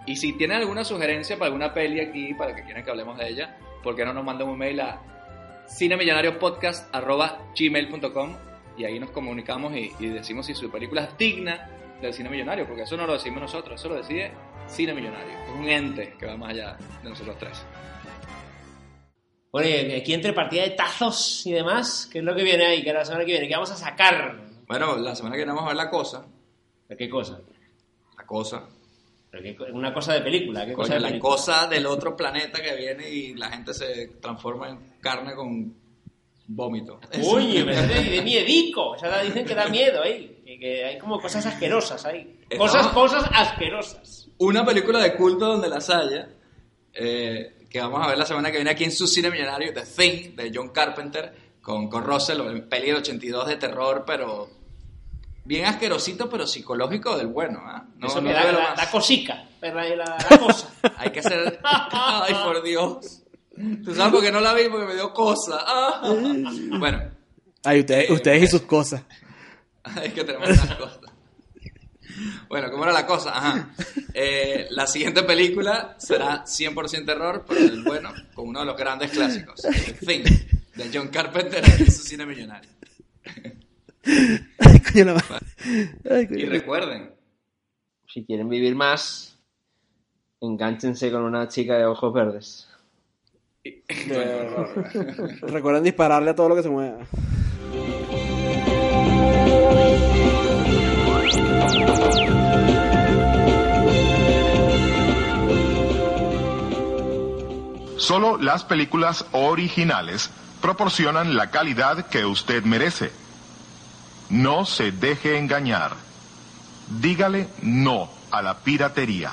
Y si tienen alguna sugerencia para alguna peli aquí, para que quieran que hablemos de ella, ¿por qué no nos mandan un mail a cinemillonariopodcast.gmail.com y ahí nos comunicamos y, y decimos si su película es digna del cine millonario, porque eso no lo decimos nosotros, eso lo decide Cine Millonario. Es un ente que va más allá de nosotros tres. Bueno, y aquí entre partida de tazos y demás, ¿qué es lo que viene ahí? ¿Qué es la semana que viene? ¿Qué vamos a sacar? Bueno, la semana que viene vamos a ver La Cosa. ¿De qué cosa? La Cosa. ¿Pero qué co- una cosa de película. ¿Qué cosa Coño, de la película? cosa del otro planeta que viene y la gente se transforma en carne con vómito. Uy, me de, de miedico. O sea, dicen que da miedo ahí. Que, que hay como cosas asquerosas ahí. Eh, Cosas, cosas asquerosas. Una película de culto donde las haya, eh, que vamos a ver la semana que viene aquí en su cine millonario, The Thing, de John Carpenter, con, con Russell, el peli del 82 de terror, pero bien asquerosito, pero psicológico del bueno. ¿ah? No, Eso no da, más. da cosica. La, la- la cosa. Hay que ser... Ay, por Dios. ¿Tú sabes por qué no la vi? Porque me dio cosa. Ah. Bueno, Ay, ustedes, Eh, ustedes y sus cosas. es que tenemos unas cosas. Bueno, ¿cómo era la cosa? Ajá. Eh, la siguiente película será 100% terror, pero bueno, con uno de los grandes clásicos, The Thing, de John Carpenter en su cine millonario. Ay, coño la madre. Ay, coño. Y recuerden, Si quieren vivir más, enganchense con una chica de ojos verdes. Recuerden dispararle a todo lo que se mueva. Solo las películas originales proporcionan la calidad que usted merece. No se deje engañar. Dígale no a la piratería.